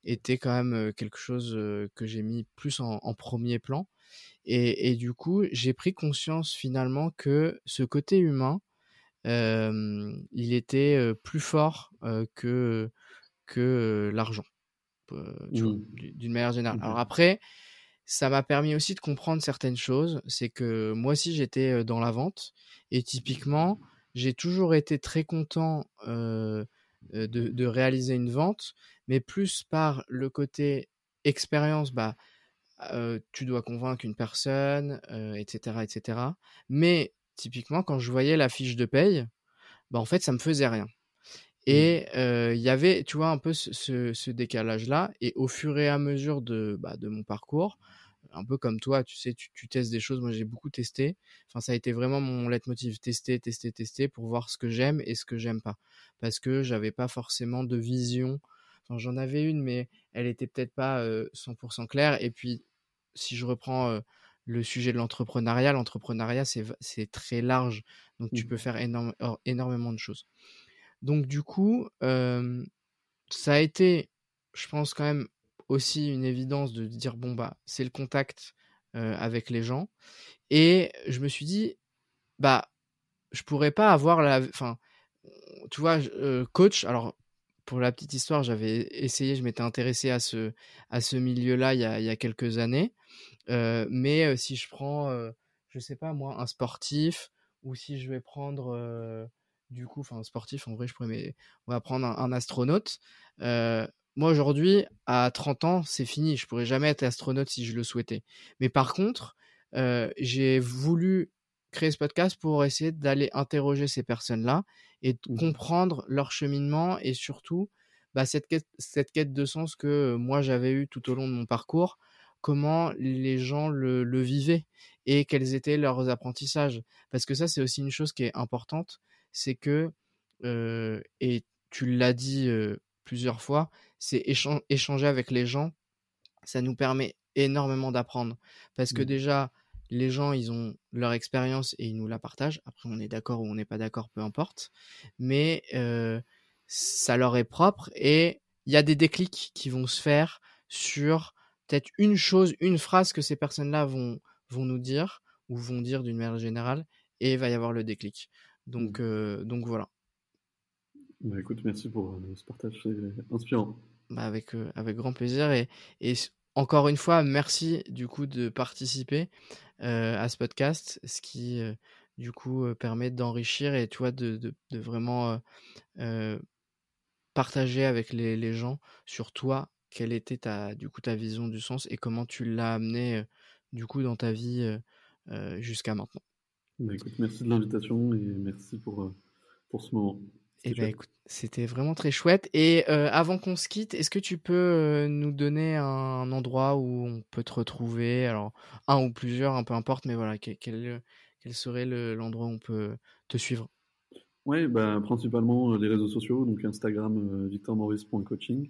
été quand même quelque chose que j'ai mis plus en, premier plan. Et, et, du coup, j'ai pris conscience finalement que ce côté humain, il était plus fort que, que l'argent, mmh. d'une manière générale. Alors après, ça m'a permis aussi de comprendre certaines choses. C'est que moi aussi, j'étais dans la vente. Et typiquement, j'ai toujours été très content de, de, réaliser une vente, mais plus par le côté expérience, bah, tu dois convaincre une personne, etc., etc. Mais typiquement, quand je voyais la fiche de paye, bah, en fait, ça me faisait rien. Mmh. Et il y avait, tu vois, un peu ce, décalage-là. Et au fur et à mesure de, bah, de mon parcours, un peu comme toi, tu sais, tu, testes des choses. Moi, j'ai beaucoup testé. Enfin, ça a été vraiment mon leitmotiv tester, tester, tester pour voir ce que j'aime et ce que j'aime pas. Parce que j'avais pas forcément de vision. Enfin, j'en avais une, mais elle était peut-être pas 100% claire. Et puis, si je reprends le sujet de l'entrepreneuriat. L'entrepreneuriat, c'est très large. Donc, tu mmh. peux faire énormément de choses. Donc, du coup, ça a été, je pense, quand même aussi une évidence de dire bon, bah, c'est le contact avec les gens. Et je me suis dit, bah, je pourrais pas avoir la. Enfin, tu vois, coach, alors. Pour la petite histoire, j'avais essayé, je m'étais intéressé à ce, à ce milieu-là il, il y a quelques années mais si je prends, je sais pas moi, un sportif, ou si je vais prendre, du coup, enfin sportif, en vrai, je pourrais, mais on va prendre un, astronaute. Moi aujourd'hui, à 30 ans, c'est fini. Je pourrais jamais être astronaute si je le souhaitais. Mais par contre, j'ai voulu créer ce podcast pour essayer d'aller interroger ces personnes-là et de mmh. comprendre leur cheminement et surtout bah, cette, quête, cette quête de sens que moi j'avais eu tout au long de mon parcours comment les gens le, vivaient et quels étaient leurs apprentissages. Parce que ça, c'est aussi une chose qui est importante, c'est que, et tu l'as dit plusieurs fois, c'est échanger avec les gens, ça nous permet énormément d'apprendre. Parce que mmh. déjà, les gens, ils ont leur expérience et ils nous la partagent. Après, on est d'accord ou on n'est pas d'accord, peu importe. Mais ça leur est propre et il y a des déclics qui vont se faire sur peut-être une chose, une phrase que ces personnes-là vont, vont nous dire ou vont dire d'une manière générale et il va y avoir le déclic. Donc, mmh. euh, donc voilà. Bah écoute, merci pour euh, ce partage, c'est inspirant. Bah avec, euh, avec grand plaisir et, et encore une fois, merci du coup de participer à ce podcast, ce qui du coup permet d'enrichir et tu vois de, de, vraiment partager avec les, les gens sur toi quelle était ta, du coup, ta vision du sens et comment tu l'as amené du coup dans ta vie jusqu'à maintenant. Bah, merci de l'invitation et merci pour, pour ce moment. Et eh ben, écoute, c'était vraiment très chouette. Et avant qu'on se quitte, est-ce que tu peux nous donner un endroit où on peut te retrouver? Alors, un ou plusieurs, un peu importe, mais voilà, quel, quel, serait l'endroit où on peut te suivre? Oui, bah, principalement les réseaux sociaux, donc Instagram, victormaurice.coaching.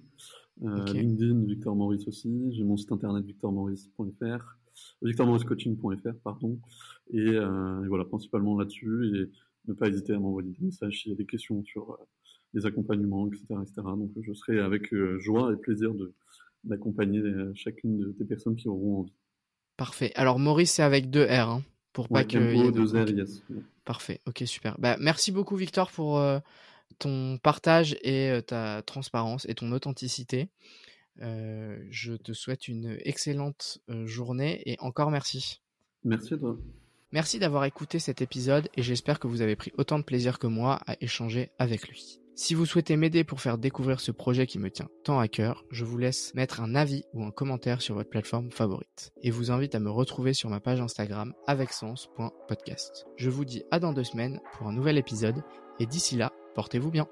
Euh, LinkedIn, Victor Maurice aussi. J'ai mon site internet victormaurice.fr, victormauricecoaching.fr, pardon. Euh, et, voilà, principalement là-dessus. Et ne pas hésiter à m'envoyer des messages s'il y a des questions sur euh, les accompagnements, etc., etc. Donc je serai avec joie et plaisir de d'accompagner chacune des personnes qui auront envie. Parfait. Alors Maurice, c'est avec deux R, hein, pour pas que. deux R, yes. Parfait. Ok, super. Bah, merci beaucoup Victor pour ton partage et ta transparence et ton authenticité. je te souhaite une excellente journée et encore merci. Merci à toi. Merci d'avoir écouté cet épisode et j'espère que vous avez pris autant de plaisir que moi à échanger avec lui. Si vous souhaitez m'aider pour faire découvrir ce projet qui me tient tant à cœur, je vous laisse mettre un avis ou un commentaire sur votre plateforme favorite et vous invite à me retrouver sur ma page Instagram avec Je vous dis à dans deux semaines pour un nouvel épisode et d'ici là, portez-vous bien.